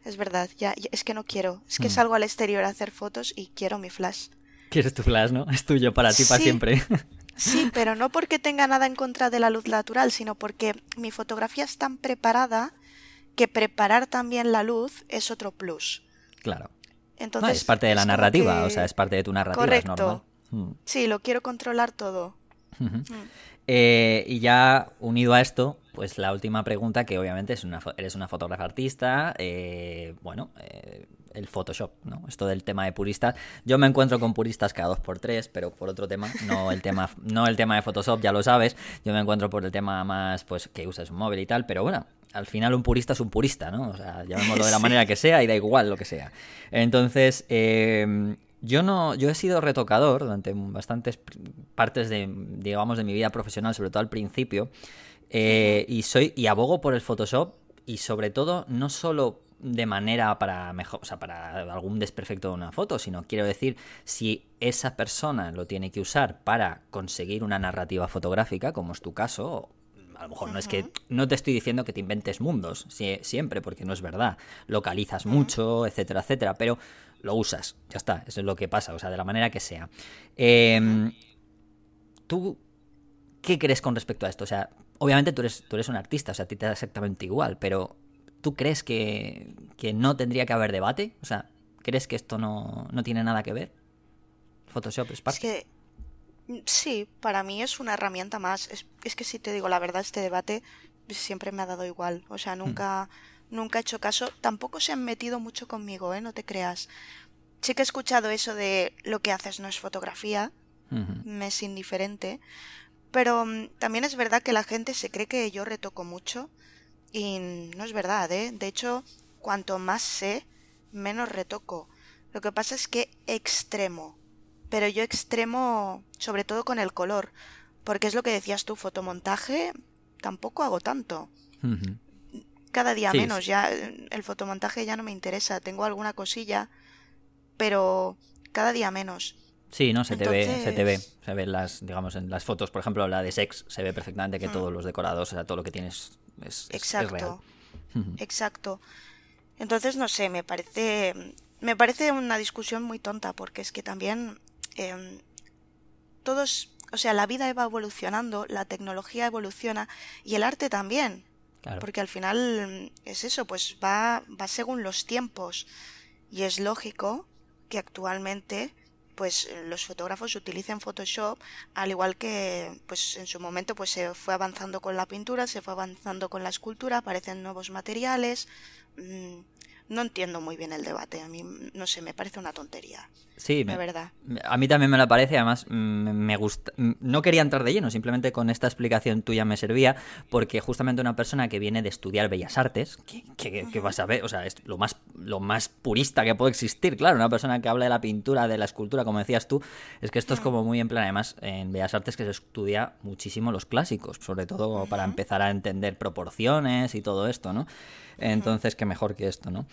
Es verdad, ya, ya, es que no quiero. Es que mm. salgo al exterior a hacer fotos y quiero mi flash. Quieres tu flash, ¿no? Es tuyo para ti, sí, para siempre. Sí, pero no porque tenga nada en contra de la luz natural, sino porque mi fotografía es tan preparada que preparar también la luz es otro plus. Claro. Entonces, no, es parte de la narrativa, que... o sea, es parte de tu narrativa, Correcto. es normal. Mm. Sí, lo quiero controlar todo. Uh -huh. mm. eh, y ya unido a esto, pues la última pregunta, que obviamente es una, eres una fotógrafa artista, eh, bueno, eh, el Photoshop, ¿no? Esto del tema de puristas. Yo me encuentro con puristas cada dos por tres, pero por otro tema, no el tema, no el tema de Photoshop, ya lo sabes. Yo me encuentro por el tema más, pues, que usas un móvil y tal, pero bueno, al final un purista es un purista, ¿no? O sea, llamémoslo de la manera que sea y da igual lo que sea. Entonces, eh, yo no, yo he sido retocador durante bastantes partes de, digamos, de mi vida profesional, sobre todo al principio, eh, y soy y abogo por el Photoshop y sobre todo no solo de manera para mejor, o sea, para algún desperfecto de una foto, sino quiero decir si esa persona lo tiene que usar para conseguir una narrativa fotográfica, como es tu caso, a lo mejor no es que no te estoy diciendo que te inventes mundos siempre, porque no es verdad. Localizas mucho, etcétera, etcétera, pero lo usas, ya está, eso es lo que pasa, o sea, de la manera que sea. Em, ¿Tú qué crees con respecto a esto? O sea, obviamente tú eres, tú eres un artista, o sea, a ti te da exactamente igual, pero ¿tú crees que, no tendría que haber debate? O sea, ¿crees que esto no, tiene nada que ver? Photoshop es parte. que sí, para mí es una herramienta más. Es, que si te digo la verdad, este debate siempre me ha dado igual. O sea, nunca, nunca he hecho caso. Tampoco se han metido mucho conmigo, ¿eh? No te creas. Sí que he escuchado eso de lo que haces no es fotografía. Me es indiferente. Pero mm, también es verdad que la gente se cree que yo retoco mucho y no es verdad, ¿eh? De hecho, cuanto más sé, menos retoco. Lo que pasa es que extremo. Pero yo extremo sobre todo con el color. Porque es lo que decías tú, fotomontaje, tampoco hago tanto. Cada día menos, ya el fotomontaje ya no me interesa. Tengo alguna cosilla, pero cada día menos. Sí, no, se te ve, se te ve, se ve las, digamos, en las fotos, por ejemplo, la de Sex, se ve perfectamente que todos los decorados, o sea, todo lo que tienes es, exacto, exacto. Entonces, no sé, me parece, me parece una discusión muy tonta, porque es que también em, todos, o sea, la vida va evolucionando, la tecnología evoluciona y el arte también. Porque al final es eso, pues va, va según los tiempos. Y es lógico que actualmente pues los fotógrafos utilicen Photoshop al igual que pues en su momento pues se fue avanzando con la pintura se fue avanzando con la escultura aparecen nuevos materiales. Mm, no entiendo muy bien el debate a mí no sé me parece una tontería Sí, verdad. A mí también me lo parece, además mm, me gusta. Mm, no quería entrar de lleno, simplemente con esta explicación tuya me servía, porque justamente una persona que viene de estudiar bellas artes, que, vas a ver, o sea, es lo más, lo más purista que puede existir, claro, una persona que habla de la pintura, de la escultura, como decías tú, es que esto es como muy en plan, además, en bellas artes que se estudia muchísimo los clásicos, sobre todo para empezar a entender proporciones y todo esto, ¿no? Entonces, qué mejor que esto, ¿no?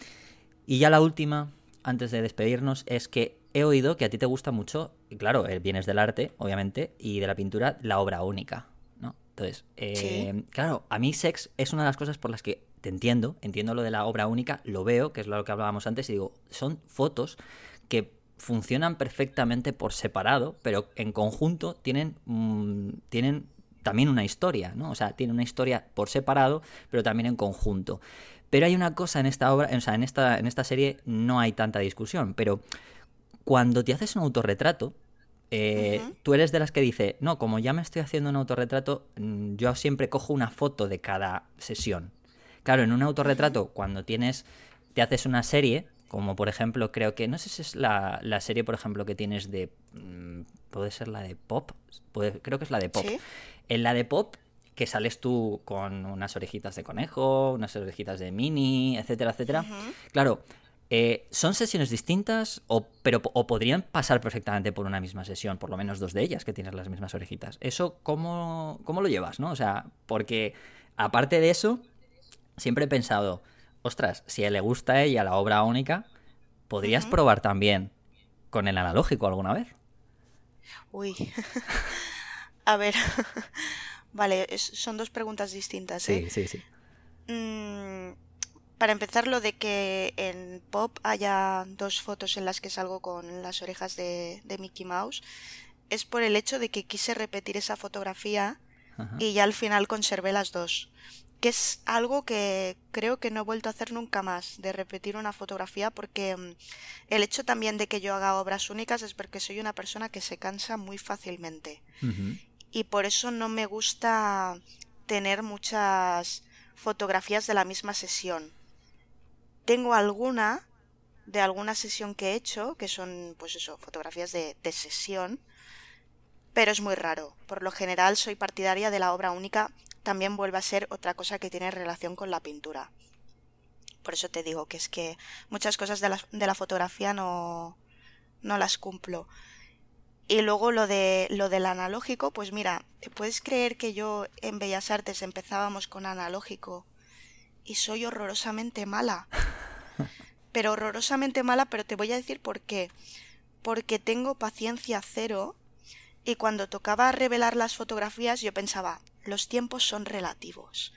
Y ya la última, antes de despedirnos, es que he oído que a ti te gusta mucho, y claro, eh, vienes del arte, obviamente, y de la pintura, la obra única, ¿no? Entonces, eh, claro, a mí Sex es una de las cosas por las que te entiendo, entiendo lo de la obra única, lo veo, que es lo que hablábamos antes, y digo, son fotos que funcionan perfectamente por separado, pero en conjunto tienen, mm, tienen también una historia, ¿no? O sea, tienen una historia por separado, pero también en conjunto. Pero hay una cosa en esta obra, o sea, en esta, en esta serie no hay tanta discusión, pero cuando te haces un autorretrato, eh, tú eres de las que dice, no, como ya me estoy haciendo un autorretrato, mm, yo siempre cojo una foto de cada sesión. Claro, en un autorretrato, cuando tienes, te haces una serie, como por ejemplo, creo que, no sé si es la, serie, por ejemplo, que tienes de, mm, puede ser la de Pop, creo que es la de Pop. En la de Pop, que sales tú con unas orejitas de conejo, unas orejitas de mini, etcétera, etcétera. Claro, eh, ¿Son sesiones distintas o, pero, o podrían pasar perfectamente por una misma sesión, por lo menos dos de ellas que tienes las mismas orejitas? ¿Eso cómo, cómo lo llevas, no? O sea, porque aparte de eso, siempre he pensado, ostras, si a él le gusta a ella la obra única, ¿podrías probar también con el analógico alguna vez? Uy. a ver. vale, son dos preguntas distintas. ¿eh? Sí, sí, sí. Mm, para empezar, lo de que en Pop haya dos fotos en las que salgo con las orejas de, Mickey Mouse es por el hecho de que quise repetir esa fotografía y ya al final conservé las dos. Que es algo que creo que no he vuelto a hacer nunca más, de repetir una fotografía, porque mm, el hecho también de que yo haga obras únicas es porque soy una persona que se cansa muy fácilmente. Y por eso no me gusta tener muchas fotografías de la misma sesión. Tengo alguna de alguna sesión que he hecho, que son, pues eso, fotografías de, de sesión, pero es muy raro. Por lo general soy partidaria de la obra única, también vuelve a ser otra cosa que tiene relación con la pintura. Por eso te digo que es que muchas cosas de la, de la fotografía no, no las cumplo. Y luego lo de lo del analógico, pues mira, ¿te puedes creer que yo en Bellas Artes empezábamos con analógico y soy horrorosamente mala? Pero horrorosamente mala, pero te voy a decir por qué. Porque tengo paciencia cero y cuando tocaba revelar las fotografías yo pensaba, los tiempos son relativos.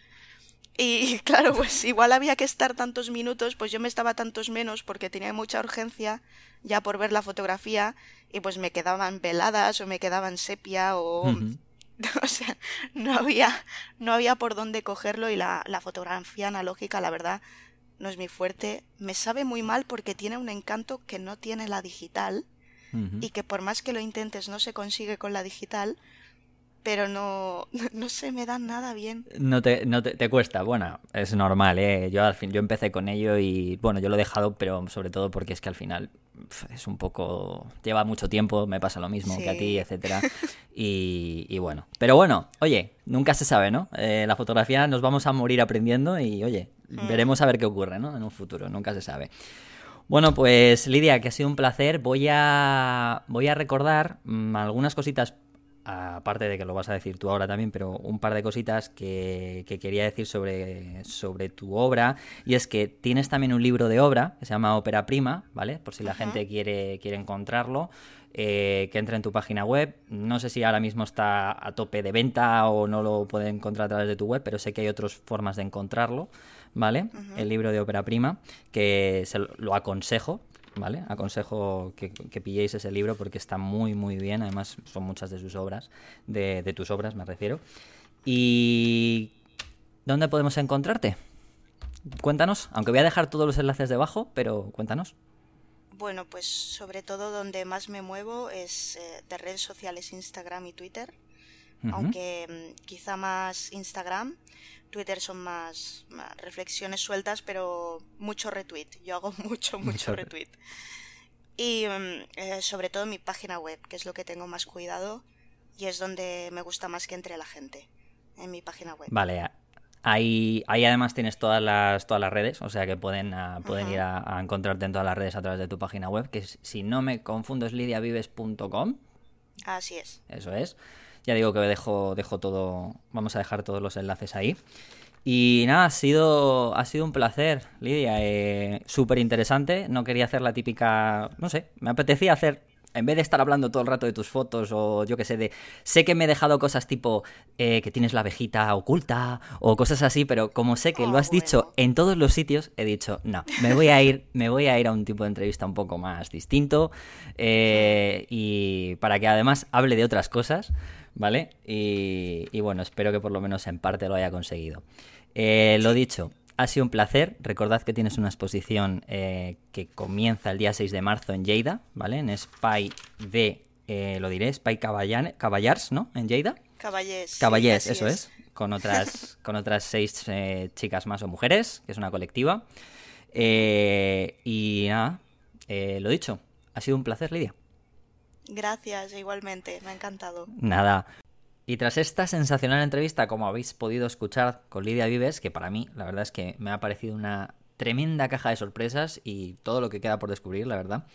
Y claro, pues igual había que estar tantos minutos, pues yo me estaba tantos menos porque tenía mucha urgencia ya por ver la fotografía y pues me quedaban veladas o me quedaban sepia o... o sea, no había, no había por dónde cogerlo y la, la fotografía analógica, la verdad, no es mi fuerte. Me sabe muy mal porque tiene un encanto que no tiene la digital y que por más que lo intentes no se consigue con la digital pero no, no se me dan nada bien. No te, no te, cuesta, bueno, es normal, ¿eh? Yo al fin, yo empecé con ello y bueno, yo lo he dejado, pero sobre todo porque es que al final es un poco, lleva mucho tiempo, me pasa lo mismo que a ti, etcétera, y, bueno, pero bueno, oye, nunca se sabe, ¿no? Eh, la fotografía nos vamos a morir aprendiendo y oye, mm. veremos a ver qué ocurre, ¿no? En un futuro, nunca se sabe. Bueno, pues Lidia, que ha sido un placer. Voy a, voy a recordar mm, algunas cositas aparte de que lo vas a decir tú ahora también, pero un par de cositas que, quería decir sobre, sobre, tu obra. Y es que tienes también un libro de obra que se llama Ópera Prima, ¿vale? Por si la gente quiere, quiere encontrarlo. Eh, que entre en tu página web. No sé si ahora mismo está a tope de venta o no lo puede encontrar a través de tu web, pero sé que hay otras formas de encontrarlo, ¿vale? El libro de ópera prima, que se lo aconsejo ¿vale? Aconsejo que, pilléis ese libro porque está muy, muy bien. Además, son muchas de sus obras, de, tus obras me refiero. ¿Y dónde podemos encontrarte? Cuéntanos, aunque voy a dejar todos los enlaces debajo, pero cuéntanos. Bueno, pues sobre todo donde más me muevo es eh, de redes sociales Instagram y Twitter, aunque mm, quizá más Instagram, Twitter son más, reflexiones sueltas, pero mucho retweet. Yo hago mucho, mucho, retweet. Y mm, eh, sobre todo mi página web, que es lo que tengo más cuidado y es donde me gusta más que entre la gente, en mi página web. Vale, Ahí, ahí, además tienes todas las, todas las redes, o sea que pueden, ah, pueden ir a, encontrarte en todas las redes a través de tu página web, que si no me confundo es lidiavives.com. Así es. Eso es. Ya digo que dejo, dejo todo, vamos a dejar todos los enlaces ahí. Y nada, ha sido, ha sido un placer, Lidia. Eh, Súper interesante. No quería hacer la típica, no sé, me apetecía hacer en vez de estar hablando todo el rato de tus fotos o yo que sé, de sé que me he dejado cosas tipo eh, que tienes la abejita oculta o cosas así, pero como sé que lo has oh, dicho en todos los sitios, he dicho, no, me voy a ir, me voy a ir a un tipo de entrevista un poco más distinto eh, y para que además hable de otras cosas, ¿vale? Y, bueno, espero que por lo menos en parte lo haya conseguido. Eh, lo dicho, ha sido un placer. Recordad que tienes una exposición eh, que comienza el día 6 de marzo en Lleida, ¿vale? En Spy de, eh, lo diré, Spy Caballars, ¿no? En Lleida. Caballés. Caballés, eso es. Con otras, con otras seis chicas más o mujeres, que es una colectiva. y nada, lo dicho, ha sido un placer, Lidia. Gracias, igualmente, me ha encantado. Nada. Y tras esta sensacional entrevista, como habéis podido escuchar con Lidia Vives, que para mí la verdad es que me ha parecido una tremenda caja de sorpresas y todo lo que queda por descubrir, la verdad,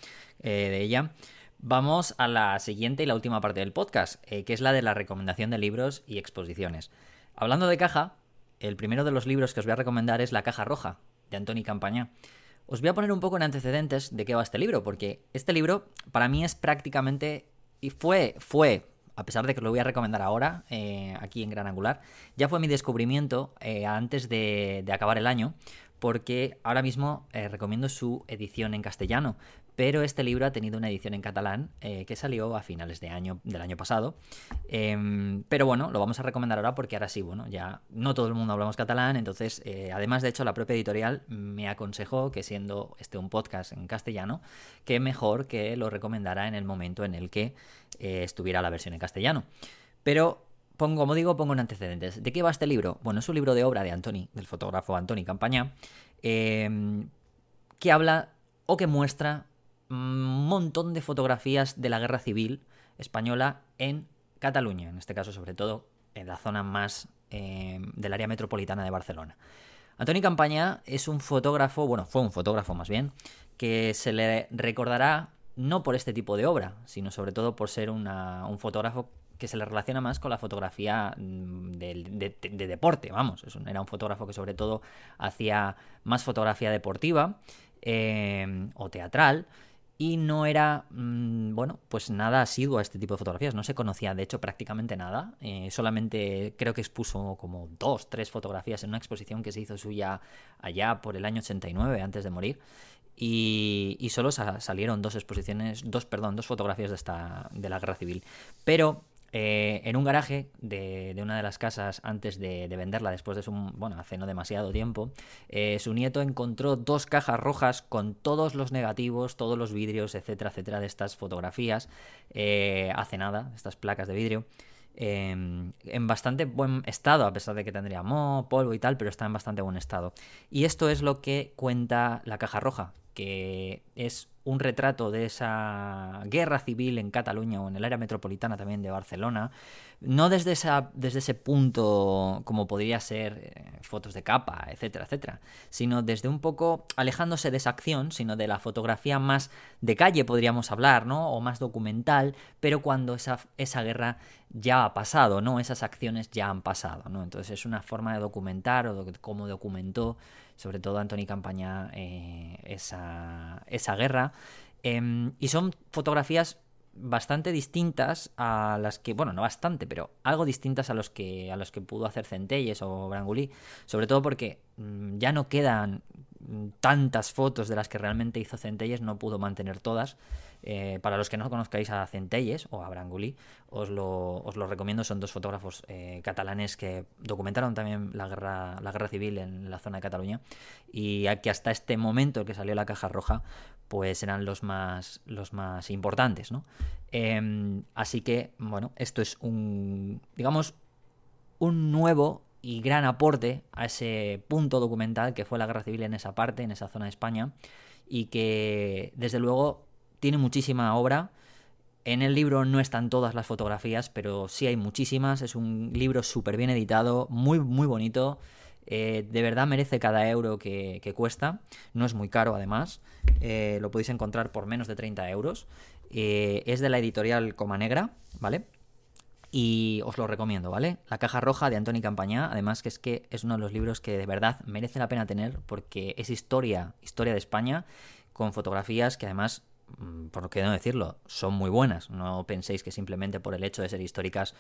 eh, de ella, vamos a la siguiente y la última parte del podcast, eh, que es la de la recomendación de libros y exposiciones. Hablando de caja, el primero de los libros que os voy a recomendar es La Caja Roja, de Antoni Campaña. Os voy a poner un poco en antecedentes de qué va este libro, porque este libro para mí es prácticamente, y fue, fue, a pesar de que lo voy a recomendar ahora, eh, aquí en Gran Angular, ya fue mi descubrimiento eh, antes de, acabar el año, porque ahora mismo eh, recomiendo su edición en castellano, pero este libro ha tenido una edición en catalán eh, que salió a finales de año, del año pasado. Em, pero bueno, lo vamos a recomendar ahora porque ahora sí, bueno, ya no todo el mundo hablamos catalán, entonces, eh, además de hecho, la propia editorial me aconsejó que siendo este un podcast en castellano, que mejor que lo recomendara en el momento en el que eh, estuviera la versión en castellano. Pero pongo, como digo, pongo en antecedentes. ¿De qué va este libro? Bueno, es un libro de obra de Antoni, del fotógrafo Antoni Campaña, em, que habla o que muestra un montón de fotografías de la guerra civil española en Cataluña, en este caso sobre todo en la zona más em, del área metropolitana de Barcelona. Antoni Campaña es un fotógrafo, bueno, fue un fotógrafo más bien, que se le recordará no por este tipo de obra, sino sobre todo por ser un fotógrafo que se le relaciona más con la fotografía mm, de, deporte, vamos. Era un fotógrafo que sobre todo hacía más fotografía deportiva eh, o teatral y no era, mm, bueno, pues nada asiduo a este tipo de fotografías. No se conocía, de hecho, prácticamente nada. Eh, solamente creo que expuso como dos, tres fotografías en una exposición que se hizo suya allá por el año 89, antes de morir. Y, y solo salieron dos exposiciones, dos, perdón, dos fotografías de, esta, de la guerra civil. Pero eh, en un garaje de, una de las casas antes de, venderla después de su, bueno, hace no demasiado tiempo, eh, su nieto encontró dos cajas rojas con todos los negativos, todos los vidrios, etcétera, etcétera, de estas fotografías, eh, hace nada, estas placas de vidrio. en bastante buen estado, a pesar de que tendría moho, polvo y tal, pero está en bastante buen estado. Y esto es lo que cuenta la caja roja, que es un retrato de esa guerra civil en Cataluña o en el área metropolitana también de Barcelona, no desde, esa, desde ese punto como podría ser eh, fotos de capa, etcétera, etcétera, sino desde un poco alejándose de esa acción, sino de la fotografía más de calle, podríamos hablar, ¿no? O más documental, pero cuando esa, esa guerra ya ha pasado, ¿no? Esas acciones ya han pasado, ¿no? Entonces es una forma de documentar o de cómo documentó sobre todo Antoni Campaña, eh, esa, esa, guerra. Em, y son fotografías bastante distintas a las que, bueno, no bastante, pero algo distintas a los que a los que pudo hacer Centelles o Brangulí, sobre todo porque mm, ya no quedan tantas fotos de las que realmente hizo Centelles, no pudo mantener todas. Eh, para los que no conozcáis a Centelles o a Brangulí, os lo, os lo recomiendo. Son dos fotógrafos eh, catalanes que documentaron también la guerra, la guerra civil en la zona de Cataluña y que hasta este momento que salió la caja roja, pues eran los más, los más importantes, ¿no? Em, así que, bueno, esto es un, digamos, un nuevo y gran aporte a ese punto documental que fue la guerra civil en esa parte, en esa zona de España, y que desde luego tiene muchísima obra. En el libro no están todas las fotografías, pero sí hay muchísimas. Es un libro súper bien editado, muy, muy bonito. Eh, de verdad merece cada euro que, cuesta. No es muy caro, además. Eh, lo podéis encontrar por menos de 30 euros. Eh, es de la editorial Coma Negra, ¿vale? Y os lo recomiendo, ¿vale? La caja roja de Antoni Campañá, además que es que es uno de los libros que de verdad merece la pena tener porque es historia, historia de España, con fotografías que además por qué no decirlo, son muy buenas. No penséis que simplemente por el hecho de ser históricas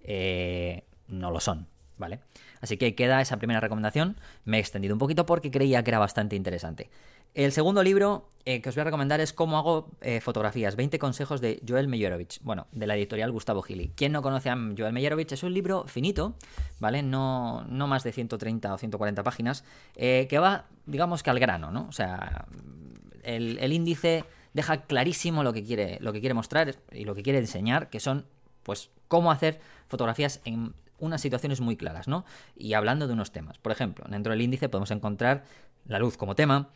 eh, no lo son, ¿vale? Así que queda esa primera recomendación. Me he extendido un poquito porque creía que era bastante interesante. El segundo libro eh, que os voy a recomendar es Cómo hago eh, fotografías, 20 consejos de Joel Meyerovich, bueno, de la editorial Gustavo Gili. ¿Quién no conoce a Joel Meyerovich? Es un libro finito, ¿vale? No, no más de 130 o 140 páginas, que va, digamos que al grano, ¿no? O sea, el, el índice deja clarísimo lo que quiere, lo que quiere mostrar y lo que quiere enseñar, que son, pues, cómo hacer fotografías en unas situaciones muy claras, ¿no? Y hablando de unos temas. Por ejemplo, dentro del índice podemos encontrar la luz como tema,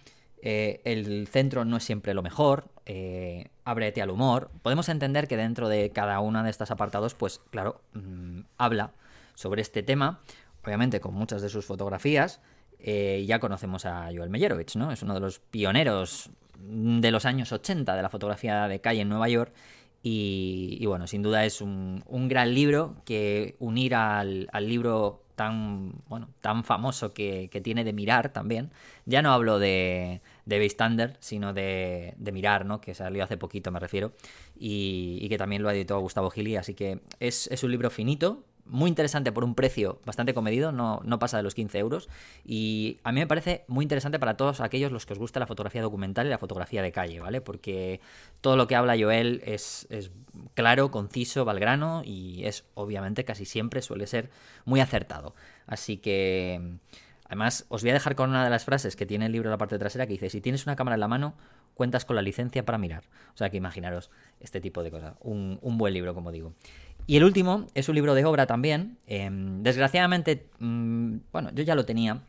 eh, el centro no es siempre lo mejor, eh, ábrete al humor. Podemos entender que dentro de cada uno de estos apartados, pues claro, mm, habla sobre este tema, obviamente con muchas de sus fotografías. Eh, ya conocemos a Joel Meyerovich, ¿no? Es uno de los pioneros de los años 80 de la fotografía de calle en Nueva York. Y, bueno, sin duda es un, gran libro que unir al, libro tan, bueno, tan famoso que, tiene de mirar también. Ya no hablo de, de Bistander, sino de, de, Mirar, ¿no? que salió hace poquito, me refiero, y, que también lo ha editado Gustavo Gili. Así que es, es un libro finito, muy interesante por un precio bastante comedido, no, no, pasa de los 15 euros. Y a mí me parece muy interesante para todos aquellos los que os gusta la fotografía documental y la fotografía de calle, ¿vale? Porque todo lo que habla Joel es, es claro, conciso, valgrano y es obviamente casi siempre suele ser muy acertado. Así que... Además, os voy a dejar con una de las frases que tiene el libro en la parte trasera que dice, si tienes una cámara en la mano, cuentas con la licencia para mirar. O sea que imaginaros este tipo de cosas. Un, un buen libro, como digo. Y el último es un libro de obra también. Em, desgraciadamente, mm, bueno, yo ya lo tenía,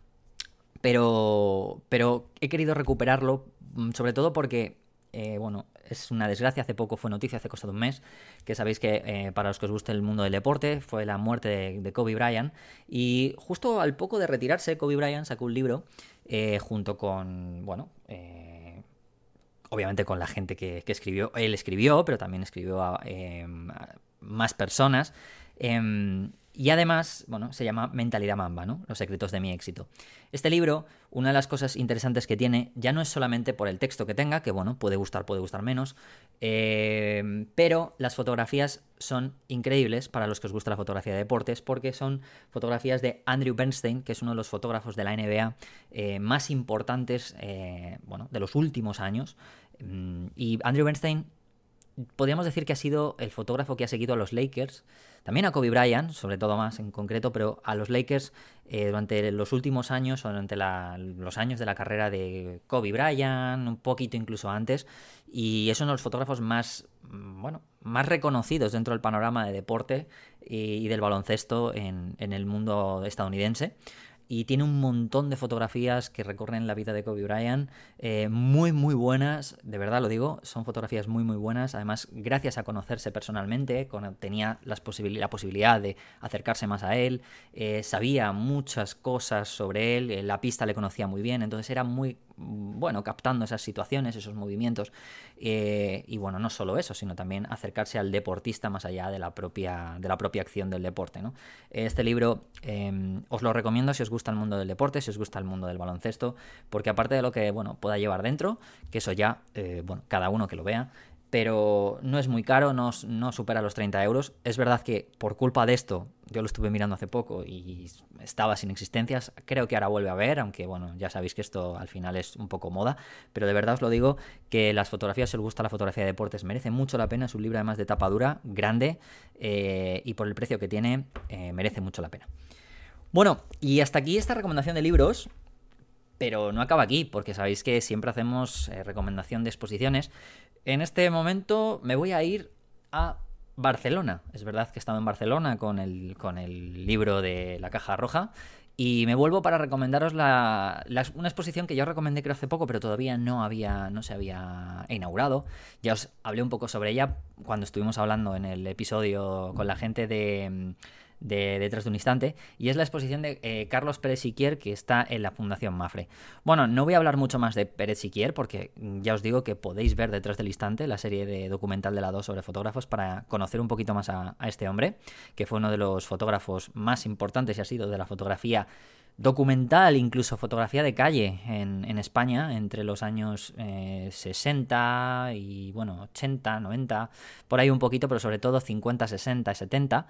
pero, pero he querido recuperarlo, mm, sobre todo porque, eh, bueno, es una desgracia. Hace poco fue noticia, hace cosa de un mes, que sabéis que eh, para los que os guste el mundo del deporte fue la muerte de, Kobe Bryant. Y justo al poco de retirarse, Kobe Bryant sacó un libro eh, junto con, bueno, obviamente con la gente que, escribió. Él escribió, pero también escribió a más personas. Em, y además, bueno, se llama Mentalidad Mamba, ¿no? Los secretos de mi éxito. Este libro, una de las cosas interesantes que tiene, ya no es solamente por el texto que tenga, que bueno, puede gustar, puede gustar menos, em, pero las fotografías son increíbles para los que os gusta la fotografía de deportes, porque son fotografías de Andrew Bernstein, que es uno de los fotógrafos de la NBA eh, más importantes, eh, bueno, de los últimos años. Mm, y Andrew Bernstein podríamos decir que ha sido el fotógrafo que ha seguido a los Lakers, también a Kobe Bryant, sobre todo más en concreto, pero a los Lakers eh, durante los últimos años o durante los años de la carrera de Kobe Bryant, un poquito incluso antes, y es uno de los fotógrafos más, mm, bueno, más reconocidos dentro del panorama de deporte y, del baloncesto en el mundo estadounidense y tiene un montón de fotografías que recorren la vida de Kobe Bryant, eh, muy, muy buenas, de verdad lo digo, son fotografías muy, muy buenas, además gracias a conocerse personalmente, tenía las la posibilidad de acercarse más a él, eh, sabía muchas cosas sobre él, eh, la pista le conocía muy bien, entonces era muy, bueno, captando esas situaciones, esos movimientos, y bueno, no solo eso, sino también acercarse al deportista más allá de la propia, de la propia acción del deporte. ¿no? Este libro em, os lo recomiendo si os gusta el mundo del deporte, si os gusta el mundo del baloncesto, porque aparte de lo que bueno, pueda llevar dentro, que eso ya, eh, bueno, cada uno que lo vea, pero no es muy caro, no, no, supera los 30 euros. Es verdad que por culpa de esto, yo lo estuve mirando hace poco y estaba sin existencias, creo que ahora vuelve a ver, aunque bueno, ya sabéis que esto al final es un poco moda, pero de verdad os lo digo, que las fotografías, si os gusta la fotografía de deportes, merece mucho la pena, es un libro además de tapa dura, grande, eh, y por el precio que tiene, eh, merece mucho la pena. Bueno, y hasta aquí esta recomendación de libros. Pero no acaba aquí, porque sabéis que siempre hacemos eh, recomendación de exposiciones. En este momento me voy a ir a Barcelona. Es verdad que he estado en Barcelona con el, con el libro de La Caja Roja. Y me vuelvo para recomendaros la, una exposición que yo recomendé creo hace poco, pero todavía no, había, no se había inaugurado. Ya os hablé un poco sobre ella cuando estuvimos hablando en el episodio con la gente de de Detrás de un Instante, y es la exposición de eh, Carlos Pérez Siquier que está en la Fundación Mafre. Bueno, no voy a hablar mucho más de Pérez Siquier porque ya os digo que podéis ver Detrás del Instante, la serie de documental de la 2 sobre fotógrafos, para conocer un poquito más a, a este hombre, que fue uno de los fotógrafos más importantes y ha sido de la fotografía documental, incluso fotografía de calle en, España entre los años 60 eh, y bueno, 80, 90, por ahí un poquito, pero sobre todo 50, 60 70.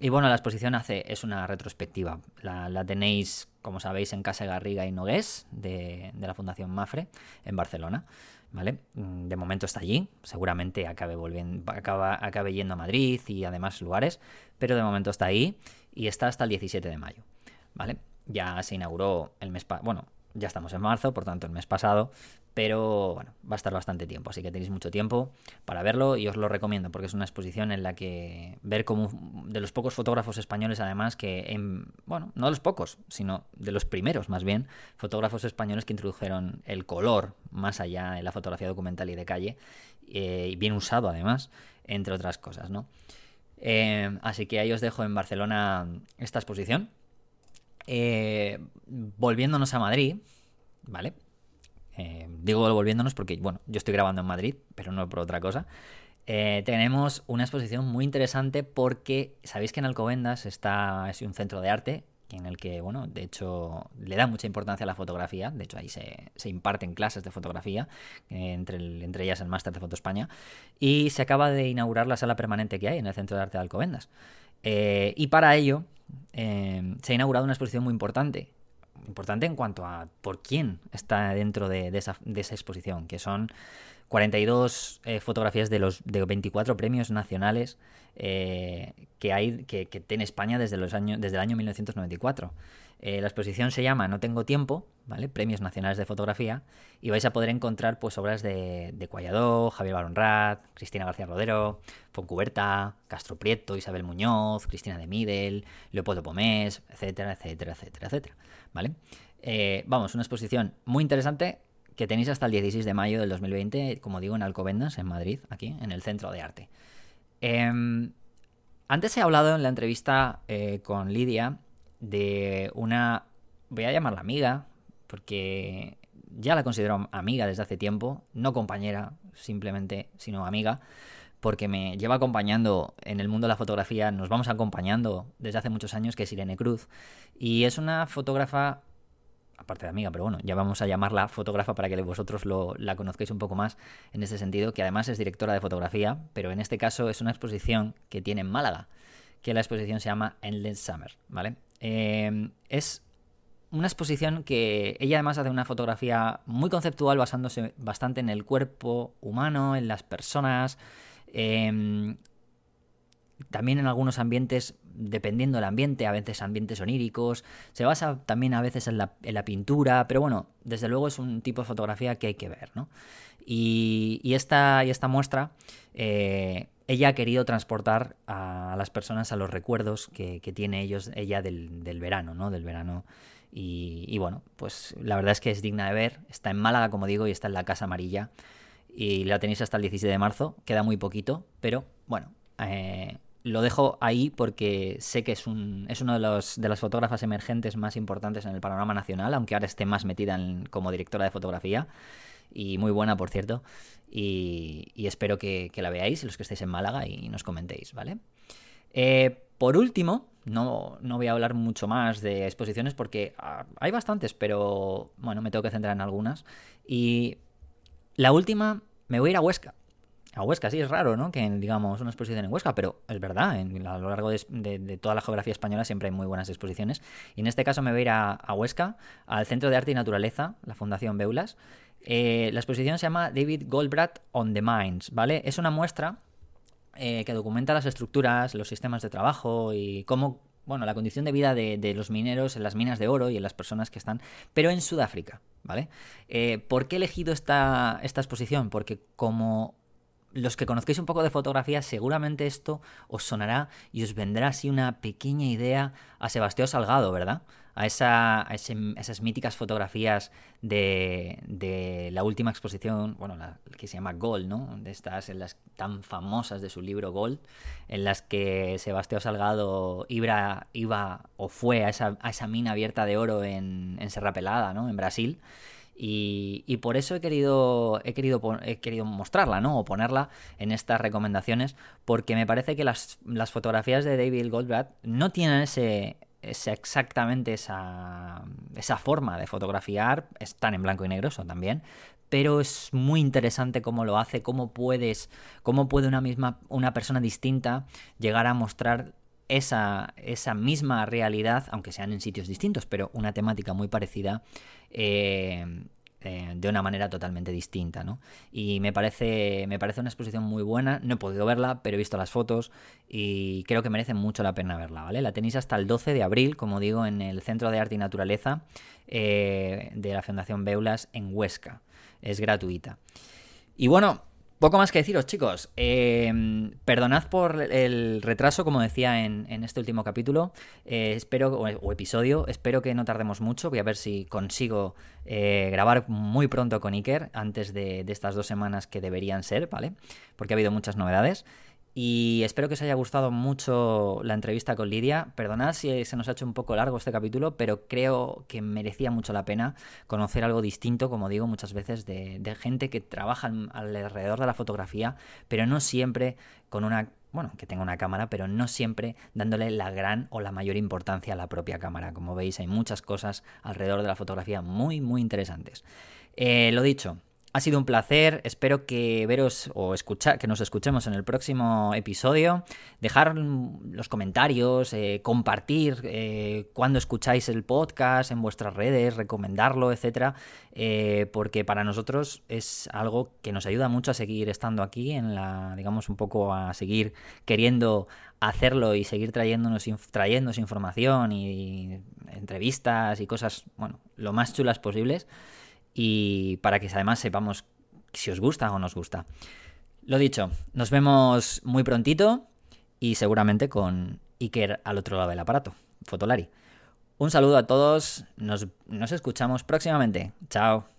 y bueno, la exposición hace, es una retrospectiva. La, tenéis, como sabéis, en Casa Garriga y Nogués de, de la Fundación Mafre en Barcelona. ¿Vale? Mm, de momento está allí, seguramente acabe volviendo, acaba, acabe yendo a Madrid y además lugares, pero de momento está ahí y está hasta el 17 de mayo. ¿Vale? Ya se inauguró el mes pasado, bueno, ya estamos en marzo, por tanto el mes pasado, pero bueno, va a estar bastante tiempo, así que tenéis mucho tiempo para verlo y os lo recomiendo porque es una exposición en la que ver como de los pocos fotógrafos españoles además que, en, bueno, no de los pocos, sino de los primeros más bien, fotógrafos españoles que introdujeron el color más allá de la fotografía documental y de calle, eh, y bien usado además, entre otras cosas, ¿no? Eh, así que ahí os dejo en Barcelona esta exposición eh, volviéndonos a Madrid, ¿vale? Eh, digo volviéndonos porque, bueno, yo estoy grabando en Madrid, pero no por otra cosa. Eh, tenemos una exposición muy interesante porque sabéis que en Alcobendas está es un centro de arte en el que, bueno, de hecho le da mucha importancia a la fotografía, de hecho ahí se, imparten clases de fotografía, entre, ellas el máster de Foto España, y se acaba de inaugurar la sala permanente que hay en el centro de arte de Alcobendas. y para ello Em, se ha inaugurado una exposición muy importante. Importante en cuanto a por quién está dentro de, esa, exposición, que son 42 eh, fotografías de los de 24 premios nacionales eh, que hay que, tiene España desde los años desde el año 1994 Eh, la exposición se llama No tengo tiempo, ¿vale? Premios Nacionales de Fotografía, y vais a poder encontrar pues obras de, de Cualladó, Javier Baronrat, Cristina García Rodero, Foncuberta, Castro Prieto, Isabel Muñoz, Cristina de Midel, Leopoldo Pomés, etcétera, etcétera, etcétera, etcétera, ¿vale? Eh, vamos, una exposición muy interesante que tenéis hasta el 16 de mayo del 2020, como digo, en Alcobendas, en Madrid, aquí, en el Centro de Arte. Em, antes he hablado en la entrevista eh, con Lidia de una, voy a llamarla amiga, porque ya la considero amiga desde hace tiempo, no compañera simplemente, sino amiga, porque me lleva acompañando en el mundo de la fotografía, nos vamos acompañando desde hace muchos años, que es Irene Cruz, y es una fotógrafa aparte de amiga, pero bueno, ya vamos a llamarla fotógrafa para que vosotros lo, la conozcáis un poco más en ese sentido, que además es directora de fotografía, pero en este caso es una exposición que tiene en Málaga, que la exposición se llama Endless Summer, ¿vale? Eh, es una exposición que ella además hace una fotografía muy conceptual basándose bastante en el cuerpo humano, en las personas, eh, también en algunos ambientes, dependiendo del ambiente, a veces ambientes oníricos, se basa también a veces en la, pintura, pero bueno, desde luego es un tipo de fotografía que hay que ver, ¿no? Y, y esta, y esta muestra, eh, ella ha querido transportar a las personas a los recuerdos que, tiene ellos, ella del, verano, ¿no? Del verano. Y, bueno, pues la verdad es que es digna de ver. Está en Málaga, como digo, y está en la Casa Amarilla. Y la tenéis hasta el 16 de marzo. Queda muy poquito, pero bueno, eh, lo dejo ahí porque sé que es, un, es uno de, de las fotógrafas emergentes más importantes en el panorama nacional, aunque ahora esté más metida en, como directora de fotografía. Y muy buena, por cierto. Y, espero que, la veáis, los que estéis en Málaga, y nos comentéis, ¿vale? Eh, por último, no, no, voy a hablar mucho más de exposiciones porque uh, hay bastantes, pero bueno, me tengo que centrar en algunas. Y la última, me voy a ir a Huesca a Huesca. Sí, es raro, ¿no? Que digamos una exposición en Huesca, pero es verdad, en, a lo largo de, toda la geografía española siempre hay muy buenas exposiciones. Y en este caso me voy a ir a, a Huesca, al Centro de Arte y Naturaleza, la Fundación Beulas. Eh, la exposición se llama David Goldblatt on the Mines, ¿vale? Es una muestra eh, que documenta las estructuras, los sistemas de trabajo y cómo bueno, la condición de vida de, los mineros en las minas de oro y en las personas que están, pero en Sudáfrica, ¿vale? Eh, ¿Por qué he elegido esta, esta exposición? Porque como los que conozcáis un poco de fotografía, seguramente esto os sonará y os vendrá así una pequeña idea a Sebastián Salgado, ¿verdad? A, esa, a, ese, esas míticas fotografías de, de, la última exposición, bueno, la que se llama Gold, ¿no? De estas, en las tan famosas de su libro Gold, en las que Sebastián Salgado iba, o fue a esa, mina abierta de oro en, en Serra Pelada, ¿no? En Brasil. Y, por eso he querido, he, querido, he querido mostrarla, ¿no? O ponerla en estas recomendaciones, porque me parece que las, las fotografías de David Goldblatt no tienen ese, ese exactamente esa, esa forma de fotografiar, están en blanco y negro, son también, pero es muy interesante cómo lo hace, cómo puedes, cómo puede una misma, una persona distinta llegar a mostrar esa, esa misma realidad, aunque sean en sitios distintos, pero una temática muy parecida, eh, eh, de una manera totalmente distinta, ¿no? Y me parece, me parece una exposición muy buena, no he podido verla, pero he visto las fotos y creo que merece mucho la pena verla, ¿vale? La tenéis hasta el 12 de abril, como digo, en el Centro de Arte y Naturaleza eh, de la Fundación Beulas en Huesca. Es gratuita. Y bueno, poco más que deciros, chicos. Eh, perdonad por el retraso, como decía en, este último capítulo. Eh, espero, o, episodio. Espero que no tardemos mucho. Voy a ver si consigo eh, grabar muy pronto con Iker, antes de, estas dos semanas que deberían ser, ¿vale? Porque ha habido muchas novedades. Y espero que os haya gustado mucho la entrevista con Lidia. Perdonad si se nos ha hecho un poco largo este capítulo, pero creo que merecía mucho la pena conocer algo distinto, como digo muchas veces, de, gente que trabaja alrededor de la fotografía, pero no siempre con una bueno, que tenga una cámara, pero no siempre dándole la gran o la mayor importancia a la propia cámara. Como veis, hay muchas cosas alrededor de la fotografía muy, muy interesantes. Eh, lo dicho, ha sido un placer, espero que veros o escuchar, que nos escuchemos en el próximo episodio. Dejar los comentarios, eh, compartir eh, cuando escucháis el podcast en vuestras redes, recomendarlo, etcétera, eh, porque para nosotros es algo que nos ayuda mucho a seguir estando aquí en la, digamos, un poco a seguir queriendo hacerlo y seguir trayéndonos, trayéndonos información y entrevistas y cosas, bueno, lo más chulas posibles y para que además sepamos si os gusta o nos gusta. Lo dicho, nos vemos muy prontito y seguramente con Iker al otro lado del aparato, Fotolari. Un saludo a todos, nos, nos escuchamos próximamente. Chao.